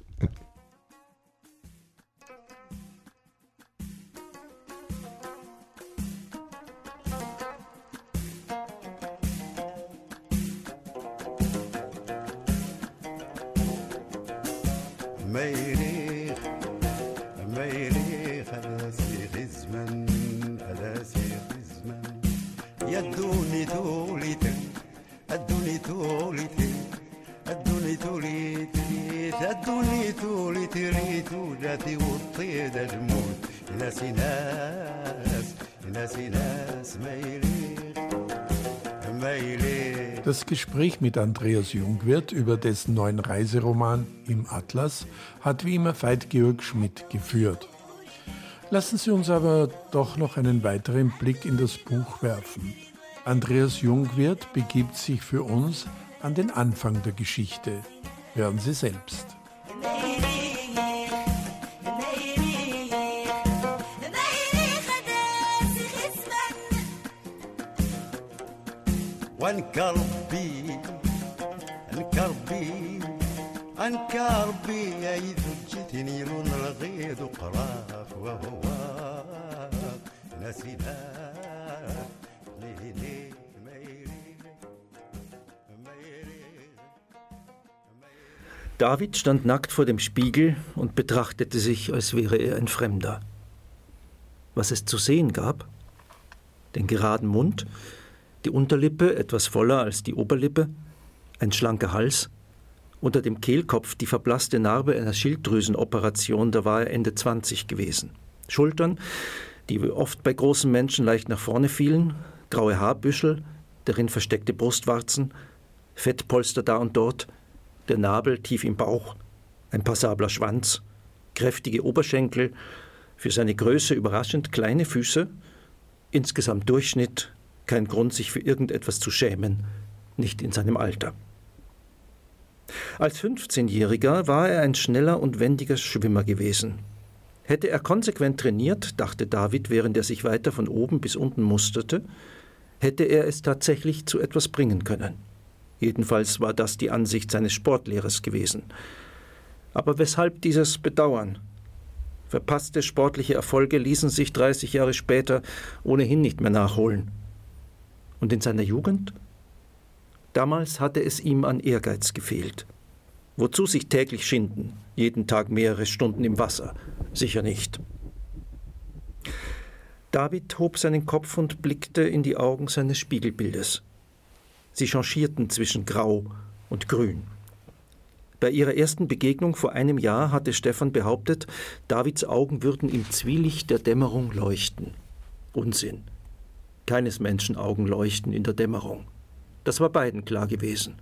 Das Gespräch mit Andreas Jungwirth über dessen neuen Reiseroman Im Atlas hat wie immer Veit Georg Schmidt geführt. Lassen Sie uns aber doch noch einen weiteren Blick in das Buch werfen. Andreas Jungwirth begibt sich für uns an den Anfang der Geschichte. Hören Sie selbst. وانكربي انكربي انكربي ايذ جتني لون الغيض قراف وهو نسينا ليلي ميري ميري David stand nackt vor dem Spiegel und betrachtete sich, als wäre er ein Fremder. Was es zu sehen gab, den geraden Mund, die Unterlippe etwas voller als die Oberlippe, ein schlanker Hals, unter dem Kehlkopf die verblasste Narbe einer Schilddrüsenoperation, da war er Ende 20 gewesen. Schultern, die oft bei großen Menschen leicht nach vorne fielen, graue Haarbüschel, darin versteckte Brustwarzen, Fettpolster da und dort, der Nabel tief im Bauch, ein passabler Schwanz, kräftige Oberschenkel, für seine Größe überraschend kleine Füße, insgesamt Durchschnitt, kein Grund, sich für irgendetwas zu schämen, nicht in seinem Alter. Als 15-Jähriger war er ein schneller und wendiger Schwimmer gewesen. Hätte er konsequent trainiert, dachte David, während er sich weiter von oben bis unten musterte, hätte er es tatsächlich zu etwas bringen können. Jedenfalls war das die Ansicht seines Sportlehrers gewesen. Aber weshalb dieses Bedauern? Verpasste sportliche Erfolge ließen sich 30 Jahre später ohnehin nicht mehr nachholen. Und in seiner Jugend? Damals hatte es ihm an Ehrgeiz gefehlt. Wozu sich täglich schinden, jeden Tag mehrere Stunden im Wasser? Sicher nicht. David hob seinen Kopf und blickte in die Augen seines Spiegelbildes. Sie changierten zwischen Grau und Grün. Bei ihrer ersten Begegnung vor einem Jahr hatte Stefan behauptet, Davids Augen würden im Zwielicht der Dämmerung leuchten. Unsinn. Keines Menschen Augen leuchten in der Dämmerung. Das war beiden klar gewesen.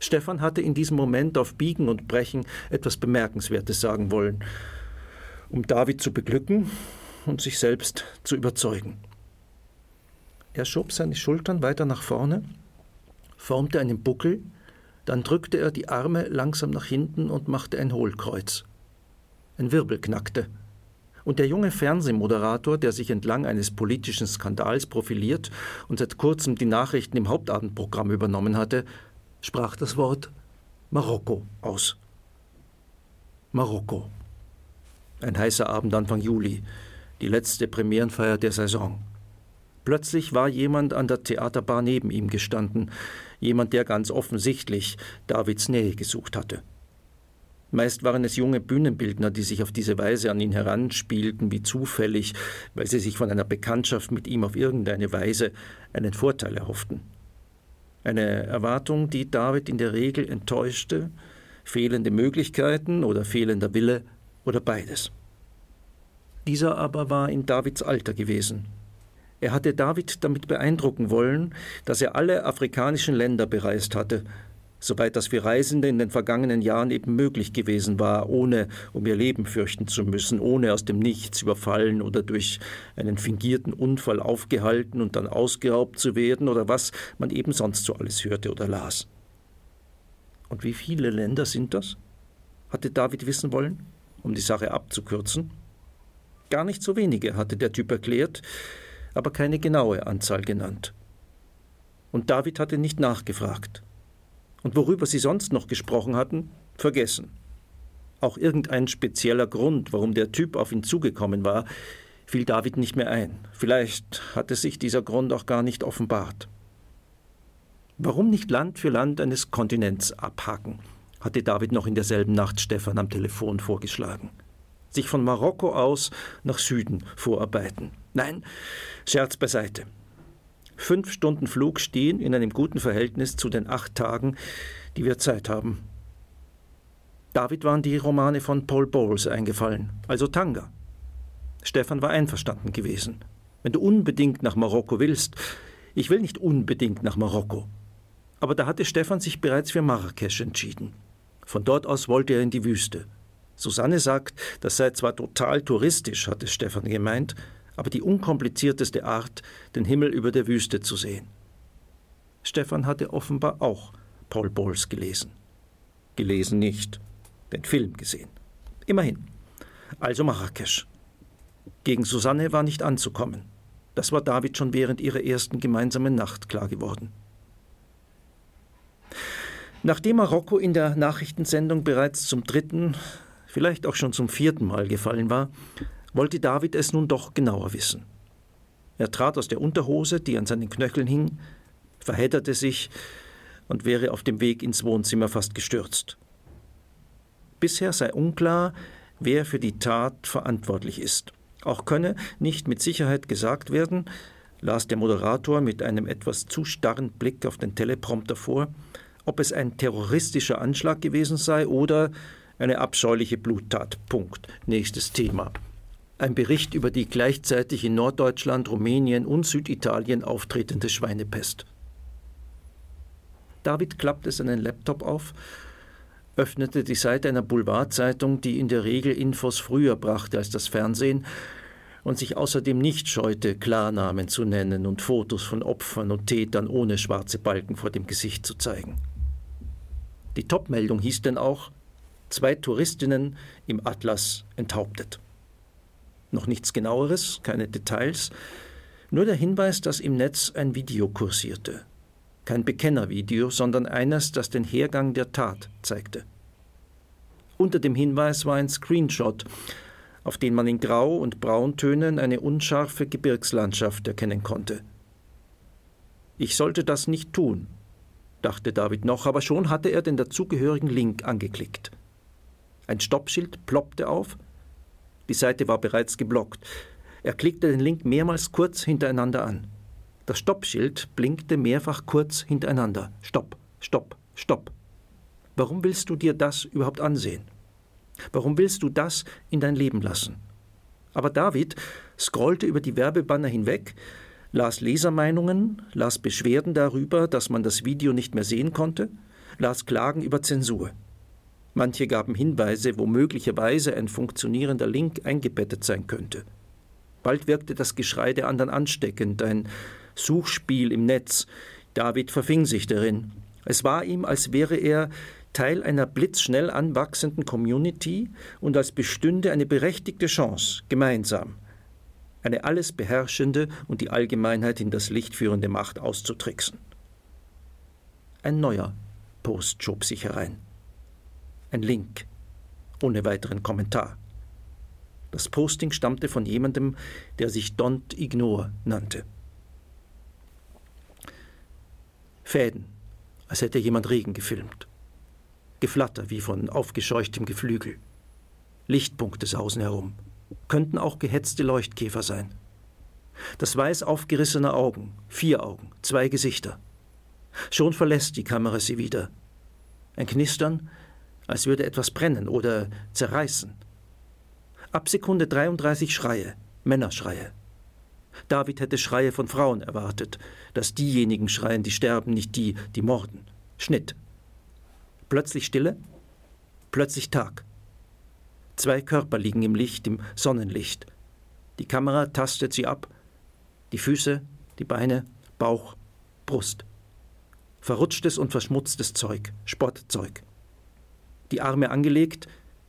Stefan hatte in diesem Moment auf Biegen und Brechen etwas Bemerkenswertes sagen wollen, um David zu beglücken und sich selbst zu überzeugen. Er schob seine Schultern weiter nach vorne, formte einen Buckel, dann drückte er die Arme langsam nach hinten und machte ein Hohlkreuz. Ein Wirbel knackte. Und der junge Fernsehmoderator, der sich entlang eines politischen Skandals profiliert und seit kurzem die Nachrichten im Hauptabendprogramm übernommen hatte, sprach das Wort Marokko aus. Marokko. Ein heißer Abend Anfang Juli, die letzte Premierenfeier der Saison. Plötzlich war jemand an der Theaterbar neben ihm gestanden, jemand, der ganz offensichtlich Davids Nähe gesucht hatte. Meist waren es junge Bühnenbildner, die sich auf diese Weise an ihn heranspielten, wie zufällig, weil sie sich von einer Bekanntschaft mit ihm auf irgendeine Weise einen Vorteil erhofften. Eine Erwartung, die David in der Regel enttäuschte, fehlende Möglichkeiten oder fehlender Wille oder beides. Dieser aber war in Davids Alter gewesen, er hatte David damit beeindrucken wollen, dass er alle afrikanischen Länder bereist hatte, soweit das für Reisende in den vergangenen Jahren eben möglich gewesen war, ohne um ihr Leben fürchten zu müssen, ohne aus dem Nichts überfallen oder durch einen fingierten Unfall aufgehalten und dann ausgeraubt zu werden oder was man eben sonst so alles hörte oder las. Und wie viele Länder sind das? hatte David wissen wollen, um die Sache abzukürzen. Gar nicht so wenige, hatte der Typ erklärt, aber keine genaue Anzahl genannt. Und David hatte nicht nachgefragt. Und worüber sie sonst noch gesprochen hatten, vergessen. Auch irgendein spezieller Grund, warum der Typ auf ihn zugekommen war, fiel David nicht mehr ein. Vielleicht hatte sich dieser Grund auch gar nicht offenbart. Warum nicht Land für Land eines Kontinents abhaken, hatte David noch in derselben Nacht Stefan am Telefon vorgeschlagen. Sich von Marokko aus nach Süden vorarbeiten. Nein, Scherz beiseite. Fünf Stunden Flug stehen in einem guten Verhältnis zu den acht Tagen, die wir Zeit haben. David waren die Romane von Paul Bowles eingefallen, also Tanga. Stefan war einverstanden gewesen. Wenn du unbedingt nach Marokko willst, ich will nicht unbedingt nach Marokko. Aber da hatte Stefan sich bereits für Marrakesch entschieden. Von dort aus wollte er in die Wüste. Susanne sagt, das sei zwar total touristisch, hatte Stefan gemeint, aber die unkomplizierteste Art, den Himmel über der Wüste zu sehen. Stefan hatte offenbar auch Paul Bowles gelesen. Gelesen nicht, den Film gesehen. Immerhin. Also Marrakesch. Gegen Susanne war nicht anzukommen. Das war David schon während ihrer ersten gemeinsamen Nacht klar geworden. Nachdem Marokko in der Nachrichtensendung bereits zum dritten, vielleicht auch schon zum vierten Mal gefallen war, wollte David es nun doch genauer wissen. Er trat aus der Unterhose, die an seinen Knöcheln hing, verhedderte sich und wäre auf dem Weg ins Wohnzimmer fast gestürzt. Bisher sei unklar, wer für die Tat verantwortlich ist. Auch könne nicht mit Sicherheit gesagt werden, las der Moderator mit einem etwas zu starren Blick auf den Teleprompter vor, ob es ein terroristischer Anschlag gewesen sei oder eine abscheuliche Bluttat. Punkt. Nächstes Thema. Ein Bericht über die gleichzeitig in Norddeutschland, Rumänien und Süditalien auftretende Schweinepest. David klappte seinen Laptop auf, öffnete die Seite einer Boulevardzeitung, die in der Regel Infos früher brachte als das Fernsehen, und sich außerdem nicht scheute, Klarnamen zu nennen und Fotos von Opfern und Tätern ohne schwarze Balken vor dem Gesicht zu zeigen. Die Topmeldung hieß denn auch zwei Touristinnen im Atlas enthauptet. Noch nichts genaueres, keine Details, nur der Hinweis, dass im Netz ein Video kursierte. Kein Bekennervideo, sondern eines, das den Hergang der Tat zeigte. Unter dem Hinweis war ein Screenshot, auf den man in Grau- und Brauntönen eine unscharfe Gebirgslandschaft erkennen konnte. Ich sollte das nicht tun, dachte David noch, aber schon hatte er den dazugehörigen Link angeklickt. Ein Stoppschild ploppte auf. Die Seite war bereits geblockt. Er klickte den Link mehrmals kurz hintereinander an. Das Stoppschild blinkte mehrfach kurz hintereinander. Stopp, stopp, stopp. Warum willst du dir das überhaupt ansehen? Warum willst du das in dein Leben lassen? Aber David scrollte über die Werbebanner hinweg, las Lesermeinungen, las Beschwerden darüber, dass man das Video nicht mehr sehen konnte, las Klagen über Zensur. Manche gaben Hinweise, wo möglicherweise ein funktionierender Link eingebettet sein könnte. Bald wirkte das Geschrei der anderen ansteckend, ein Suchspiel im Netz. David verfing sich darin. Es war ihm, als wäre er Teil einer blitzschnell anwachsenden Community und als bestünde eine berechtigte Chance, gemeinsam eine alles beherrschende und die Allgemeinheit in das Licht führende Macht auszutricksen. Ein neuer Post schob sich herein. Ein Link, ohne weiteren Kommentar. Das Posting stammte von jemandem, der sich Don't Ignore nannte. Fäden, als hätte jemand Regen gefilmt. Geflatter wie von aufgescheuchtem Geflügel. Lichtpunkte sausen herum könnten auch gehetzte Leuchtkäfer sein. Das Weiß aufgerissener Augen, vier Augen, zwei Gesichter. Schon verlässt die Kamera sie wieder. Ein Knistern, als würde etwas brennen oder zerreißen. Ab Sekunde 33 Schreie, Männerschreie. David hätte Schreie von Frauen erwartet, dass diejenigen schreien, die sterben, nicht die, die morden. Schnitt. Plötzlich Stille, plötzlich Tag. Zwei Körper liegen im Licht, im Sonnenlicht. Die Kamera tastet sie ab. Die Füße, die Beine, Bauch, Brust. Verrutschtes und verschmutztes Zeug, Sportzeug. Die Arme angelegt,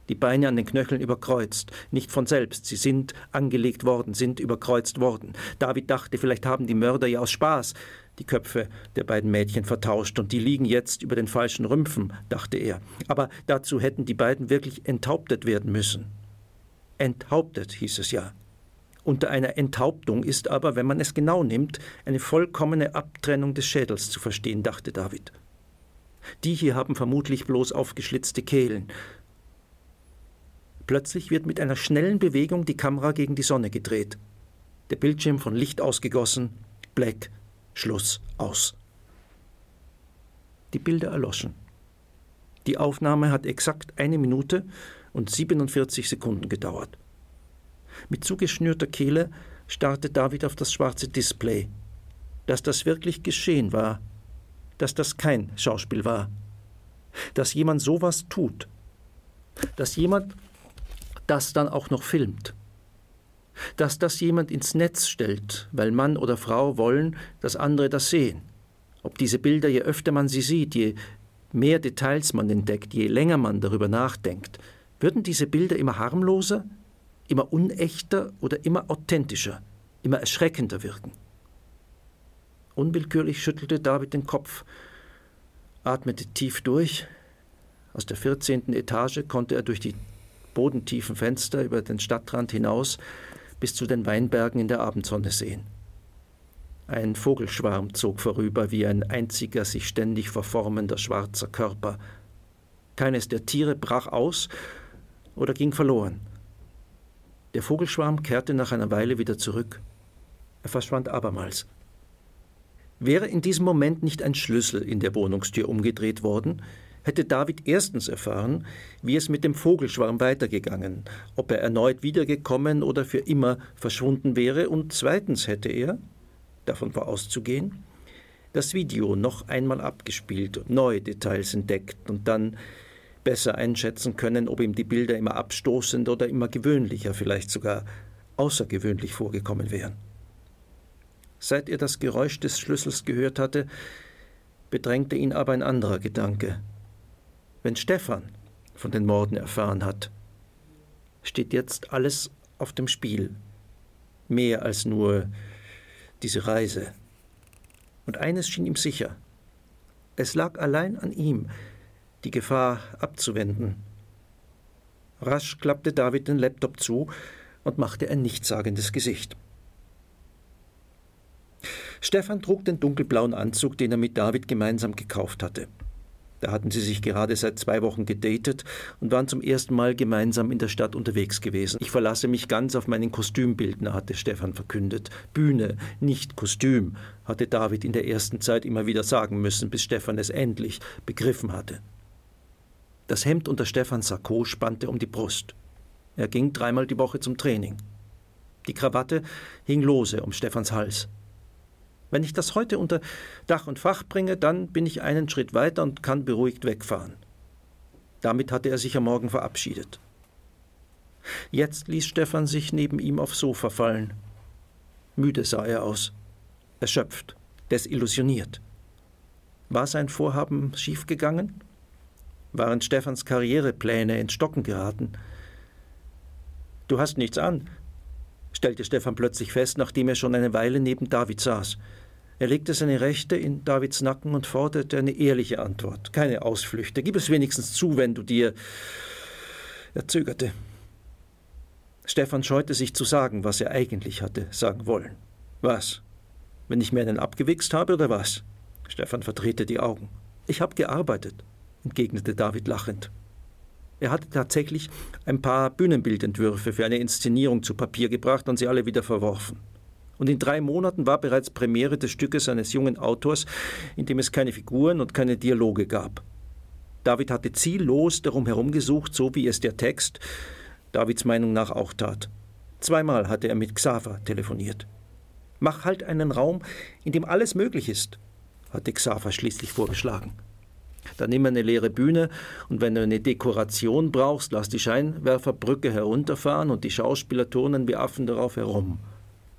die Beine an den Knöcheln überkreuzt. Nicht von selbst, sie sind angelegt worden, sind überkreuzt worden. David dachte, vielleicht haben die Mörder ja aus Spaß die Köpfe der beiden Mädchen vertauscht und die liegen jetzt über den falschen Rümpfen, dachte er. Aber dazu hätten die beiden wirklich enthauptet werden müssen. Enthauptet hieß es ja. Unter einer Enthauptung ist aber, wenn man es genau nimmt, eine vollkommene Abtrennung des Schädels zu verstehen, dachte David. Die hier haben vermutlich bloß aufgeschlitzte Kehlen. Plötzlich wird mit einer schnellen Bewegung die Kamera gegen die Sonne gedreht. Der Bildschirm von Licht ausgegossen, Black Schluss aus. Die Bilder erloschen. Die Aufnahme hat exakt eine Minute und 47 Sekunden gedauert. Mit zugeschnürter Kehle starrte David auf das schwarze Display. Dass das wirklich geschehen war, dass das kein Schauspiel war, dass jemand sowas tut, dass jemand das dann auch noch filmt dass das jemand ins Netz stellt, weil Mann oder Frau wollen, dass andere das sehen. Ob diese Bilder, je öfter man sie sieht, je mehr Details man entdeckt, je länger man darüber nachdenkt, würden diese Bilder immer harmloser, immer unechter oder immer authentischer, immer erschreckender wirken. Unwillkürlich schüttelte David den Kopf. atmete tief durch. Aus der 14. Etage konnte er durch die bodentiefen Fenster über den Stadtrand hinaus bis zu den Weinbergen in der Abendsonne sehen. Ein Vogelschwarm zog vorüber wie ein einziger sich ständig verformender schwarzer Körper. Keines der Tiere brach aus oder ging verloren. Der Vogelschwarm kehrte nach einer Weile wieder zurück. Er verschwand abermals. Wäre in diesem Moment nicht ein Schlüssel in der Wohnungstür umgedreht worden, hätte David erstens erfahren, wie es mit dem Vogelschwarm weitergegangen, ob er erneut wiedergekommen oder für immer verschwunden wäre, und zweitens hätte er, davon war auszugehen, das Video noch einmal abgespielt und neue Details entdeckt und dann besser einschätzen können, ob ihm die Bilder immer abstoßend oder immer gewöhnlicher, vielleicht sogar außergewöhnlich vorgekommen wären. Seit er das Geräusch des Schlüssels gehört hatte, bedrängte ihn aber ein anderer Gedanke. Wenn Stefan von den Morden erfahren hat, steht jetzt alles auf dem Spiel. Mehr als nur diese Reise. Und eines schien ihm sicher. Es lag allein an ihm, die Gefahr abzuwenden. Rasch klappte David den Laptop zu und machte ein nichtssagendes Gesicht. Stefan trug den dunkelblauen Anzug, den er mit David gemeinsam gekauft hatte. Da hatten sie sich gerade seit zwei Wochen gedatet und waren zum ersten Mal gemeinsam in der Stadt unterwegs gewesen. Ich verlasse mich ganz auf meinen Kostümbildner, hatte Stefan verkündet. Bühne, nicht Kostüm, hatte David in der ersten Zeit immer wieder sagen müssen, bis Stefan es endlich begriffen hatte. Das Hemd unter Stefans Sakko spannte um die Brust. Er ging dreimal die Woche zum Training. Die Krawatte hing lose um Stefans Hals. Wenn ich das heute unter Dach und Fach bringe, dann bin ich einen Schritt weiter und kann beruhigt wegfahren. Damit hatte er sich am Morgen verabschiedet. Jetzt ließ Stefan sich neben ihm aufs Sofa fallen. Müde sah er aus, erschöpft, desillusioniert. War sein Vorhaben schiefgegangen? Waren Stefans Karrierepläne ins Stocken geraten? Du hast nichts an, stellte Stefan plötzlich fest, nachdem er schon eine Weile neben David saß. Er legte seine Rechte in Davids Nacken und forderte eine ehrliche Antwort, keine Ausflüchte. Gib es wenigstens zu, wenn du dir. Er zögerte. Stefan scheute sich zu sagen, was er eigentlich hatte sagen wollen. Was? Wenn ich mir einen abgewichst habe oder was? Stefan verdrehte die Augen. Ich habe gearbeitet, entgegnete David lachend. Er hatte tatsächlich ein paar Bühnenbildentwürfe für eine Inszenierung zu Papier gebracht und sie alle wieder verworfen und in drei Monaten war bereits Premiere des Stückes eines jungen Autors, in dem es keine Figuren und keine Dialoge gab. David hatte ziellos darum herumgesucht, so wie es der Text Davids Meinung nach auch tat. Zweimal hatte er mit Xaver telefoniert. Mach halt einen Raum, in dem alles möglich ist, hatte Xaver schließlich vorgeschlagen. Dann nimm eine leere Bühne und wenn du eine Dekoration brauchst, lass die Scheinwerferbrücke herunterfahren und die Schauspieler turnen wie Affen darauf herum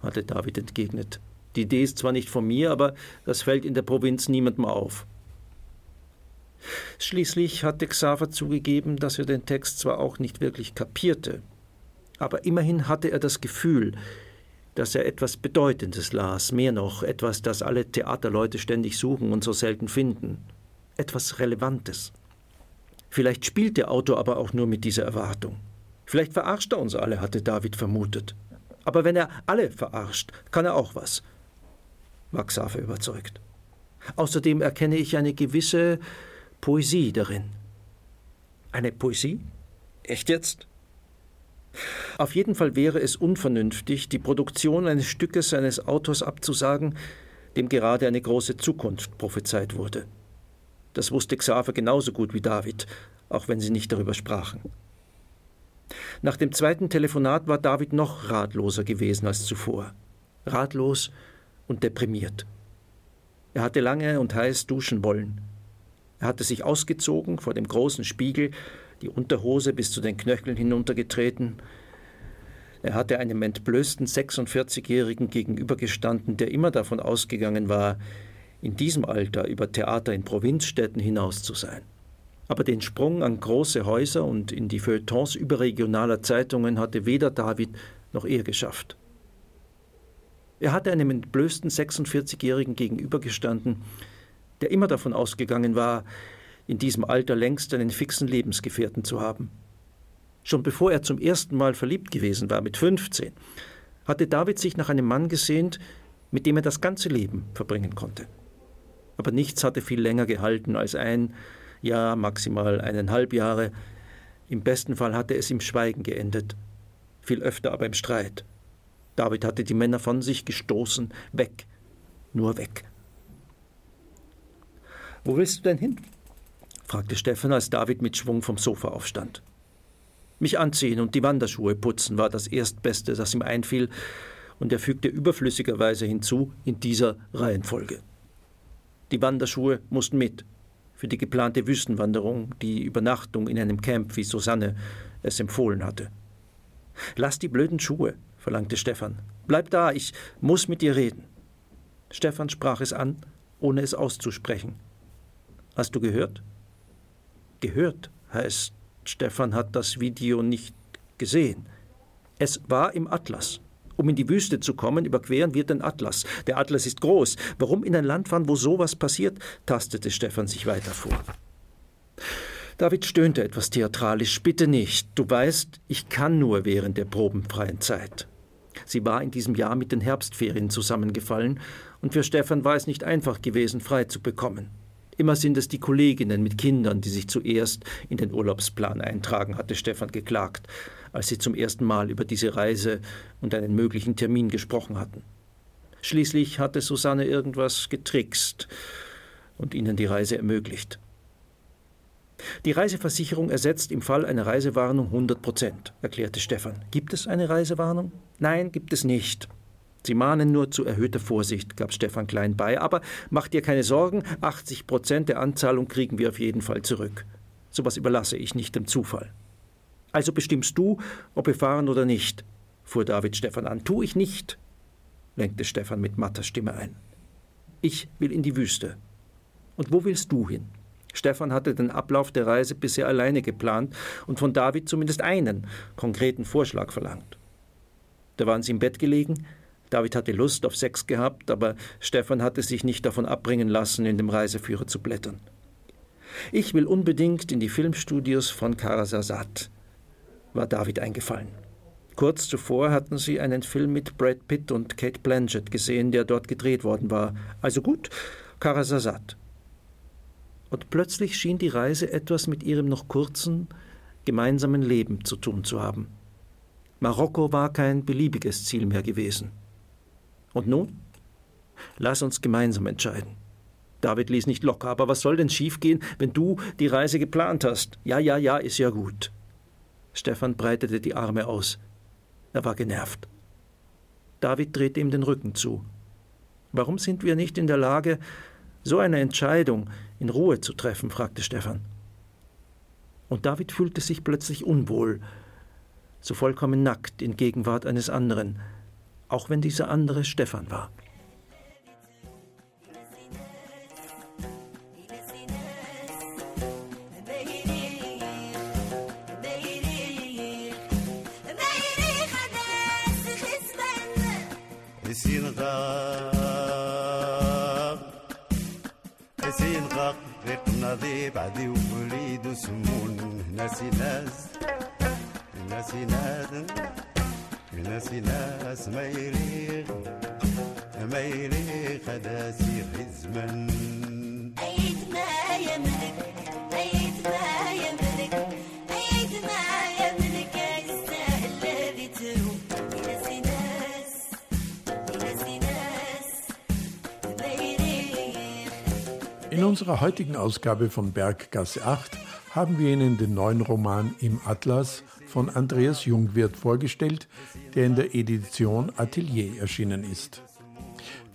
hatte David entgegnet. Die Idee ist zwar nicht von mir, aber das fällt in der Provinz niemandem auf. Schließlich hatte Xaver zugegeben, dass er den Text zwar auch nicht wirklich kapierte, aber immerhin hatte er das Gefühl, dass er etwas Bedeutendes las, mehr noch etwas, das alle Theaterleute ständig suchen und so selten finden, etwas Relevantes. Vielleicht spielt der Autor aber auch nur mit dieser Erwartung. Vielleicht verarscht er uns alle, hatte David vermutet. Aber wenn er alle verarscht, kann er auch was, war Xaver überzeugt. Außerdem erkenne ich eine gewisse Poesie darin. Eine Poesie? Echt jetzt? Auf jeden Fall wäre es unvernünftig, die Produktion eines Stückes seines Autors abzusagen, dem gerade eine große Zukunft prophezeit wurde. Das wusste Xaver genauso gut wie David, auch wenn sie nicht darüber sprachen. Nach dem zweiten Telefonat war David noch ratloser gewesen als zuvor. Ratlos und deprimiert. Er hatte lange und heiß duschen wollen. Er hatte sich ausgezogen vor dem großen Spiegel, die Unterhose bis zu den Knöcheln hinuntergetreten. Er hatte einem entblößten 46-Jährigen gegenübergestanden, der immer davon ausgegangen war, in diesem Alter über Theater in Provinzstädten hinaus zu sein. Aber den Sprung an große Häuser und in die Feuilletons überregionaler Zeitungen hatte weder David noch er geschafft. Er hatte einem entblößten 46-Jährigen gegenübergestanden, der immer davon ausgegangen war, in diesem Alter längst einen fixen Lebensgefährten zu haben. Schon bevor er zum ersten Mal verliebt gewesen war, mit 15, hatte David sich nach einem Mann gesehnt, mit dem er das ganze Leben verbringen konnte. Aber nichts hatte viel länger gehalten als ein Jahr, maximal eineinhalb Jahre. Im besten Fall hatte es im Schweigen geendet, viel öfter aber im Streit. David hatte die Männer von sich gestoßen, weg, nur weg. Wo willst du denn hin? fragte Stefan, als David mit Schwung vom Sofa aufstand. Mich anziehen und die Wanderschuhe putzen war das Erstbeste, das ihm einfiel, und er fügte überflüssigerweise hinzu in dieser Reihenfolge. Die Wanderschuhe mussten mit, für die geplante Wüstenwanderung, die Übernachtung in einem Camp, wie Susanne es empfohlen hatte. Lass die blöden Schuhe, verlangte Stefan. Bleib da, ich muss mit dir reden. Stefan sprach es an, ohne es auszusprechen. Hast du gehört? Gehört heißt, Stefan hat das Video nicht gesehen. Es war im Atlas. Um in die Wüste zu kommen, überqueren wir den Atlas. Der Atlas ist groß. Warum in ein Land fahren, wo sowas passiert? tastete Stefan sich weiter vor. David stöhnte etwas theatralisch. Bitte nicht. Du weißt, ich kann nur während der probenfreien Zeit. Sie war in diesem Jahr mit den Herbstferien zusammengefallen, und für Stefan war es nicht einfach gewesen, frei zu bekommen. Immer sind es die Kolleginnen mit Kindern, die sich zuerst in den Urlaubsplan eintragen, hatte Stefan geklagt, als sie zum ersten Mal über diese Reise und einen möglichen Termin gesprochen hatten. Schließlich hatte Susanne irgendwas getrickst und ihnen die Reise ermöglicht. Die Reiseversicherung ersetzt im Fall einer Reisewarnung 100 Prozent, erklärte Stefan. Gibt es eine Reisewarnung? Nein, gibt es nicht. Sie mahnen nur zu erhöhter Vorsicht, gab Stefan Klein bei. Aber mach dir keine Sorgen, 80 Prozent der Anzahlung kriegen wir auf jeden Fall zurück. Sowas überlasse ich nicht dem Zufall. Also bestimmst du, ob wir fahren oder nicht, fuhr David Stefan an. Tu ich nicht, lenkte Stefan mit matter Stimme ein. Ich will in die Wüste. Und wo willst du hin? Stefan hatte den Ablauf der Reise bisher alleine geplant und von David zumindest einen konkreten Vorschlag verlangt. Da waren sie im Bett gelegen. David hatte Lust auf Sex gehabt, aber Stefan hatte sich nicht davon abbringen lassen, in dem Reiseführer zu blättern. Ich will unbedingt in die Filmstudios von Karasasat, war David eingefallen. Kurz zuvor hatten sie einen Film mit Brad Pitt und Kate Blanchett gesehen, der dort gedreht worden war. Also gut, Karasasat und plötzlich schien die Reise etwas mit ihrem noch kurzen, gemeinsamen Leben zu tun zu haben. Marokko war kein beliebiges Ziel mehr gewesen. Und nun? Lass uns gemeinsam entscheiden. David ließ nicht locker, aber was soll denn schiefgehen, wenn du die Reise geplant hast? Ja, ja, ja, ist ja gut. Stefan breitete die Arme aus. Er war genervt. David drehte ihm den Rücken zu. Warum sind wir nicht in der Lage, so eine Entscheidung in Ruhe zu treffen? fragte Stefan. Und David fühlte sich plötzlich unwohl, so vollkommen nackt in Gegenwart eines anderen, auch wenn dieser andere Stefan war. غاق ريق نظيف عدي ووليد وسمون ناسي ناس ناسي ناس ناسي ناس ما يريغ ما يريغ هذا سير الزمن أيد ما يملك أيد ما يملك أيد ما يملك يستاهل الذي تروم ينسي ناس ينسي ناس ما يريغ In unserer heutigen Ausgabe von Berggasse 8 haben wir Ihnen den neuen Roman Im Atlas von Andreas Jungwirth vorgestellt, der in der Edition Atelier erschienen ist.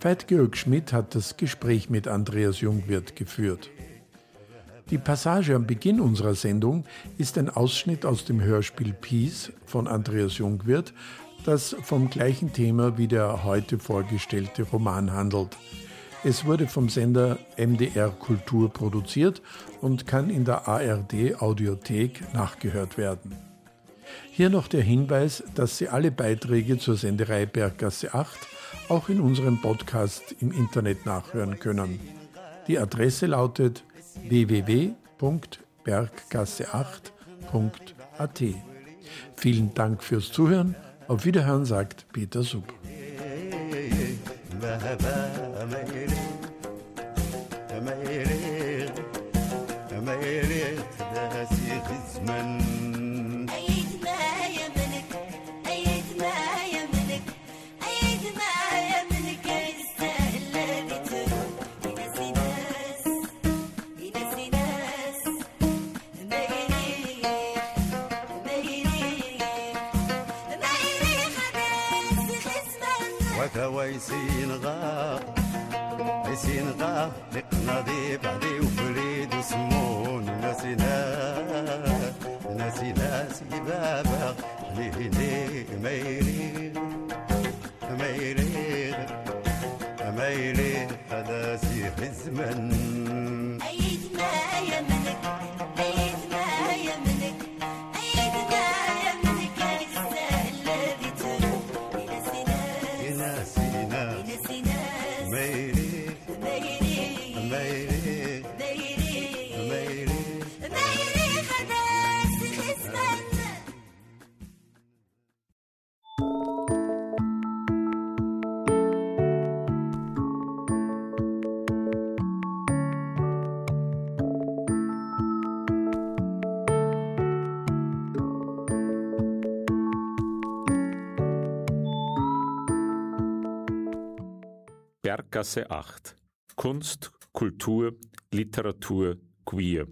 Veit Georg Schmidt hat das Gespräch mit Andreas Jungwirth geführt. Die Passage am Beginn unserer Sendung ist ein Ausschnitt aus dem Hörspiel Peace von Andreas Jungwirth, das vom gleichen Thema wie der heute vorgestellte Roman handelt. Es wurde vom Sender MDR Kultur produziert und kann in der ARD Audiothek nachgehört werden. Hier noch der Hinweis, dass Sie alle Beiträge zur Senderei Berggasse 8 auch in unserem Podcast im Internet nachhören können. Die Adresse lautet www.berggasse8.at. Vielen Dank fürs Zuhören. Auf Wiederhören sagt Peter Sub. غا نقناضي بعدي وفريد وسمون. ناسي ناس ناسي ناس بابا. ما يريد ما يريد ما هذا سيخ الزمن. Berggasse 8. Kunst, Kultur, Literatur, Queer.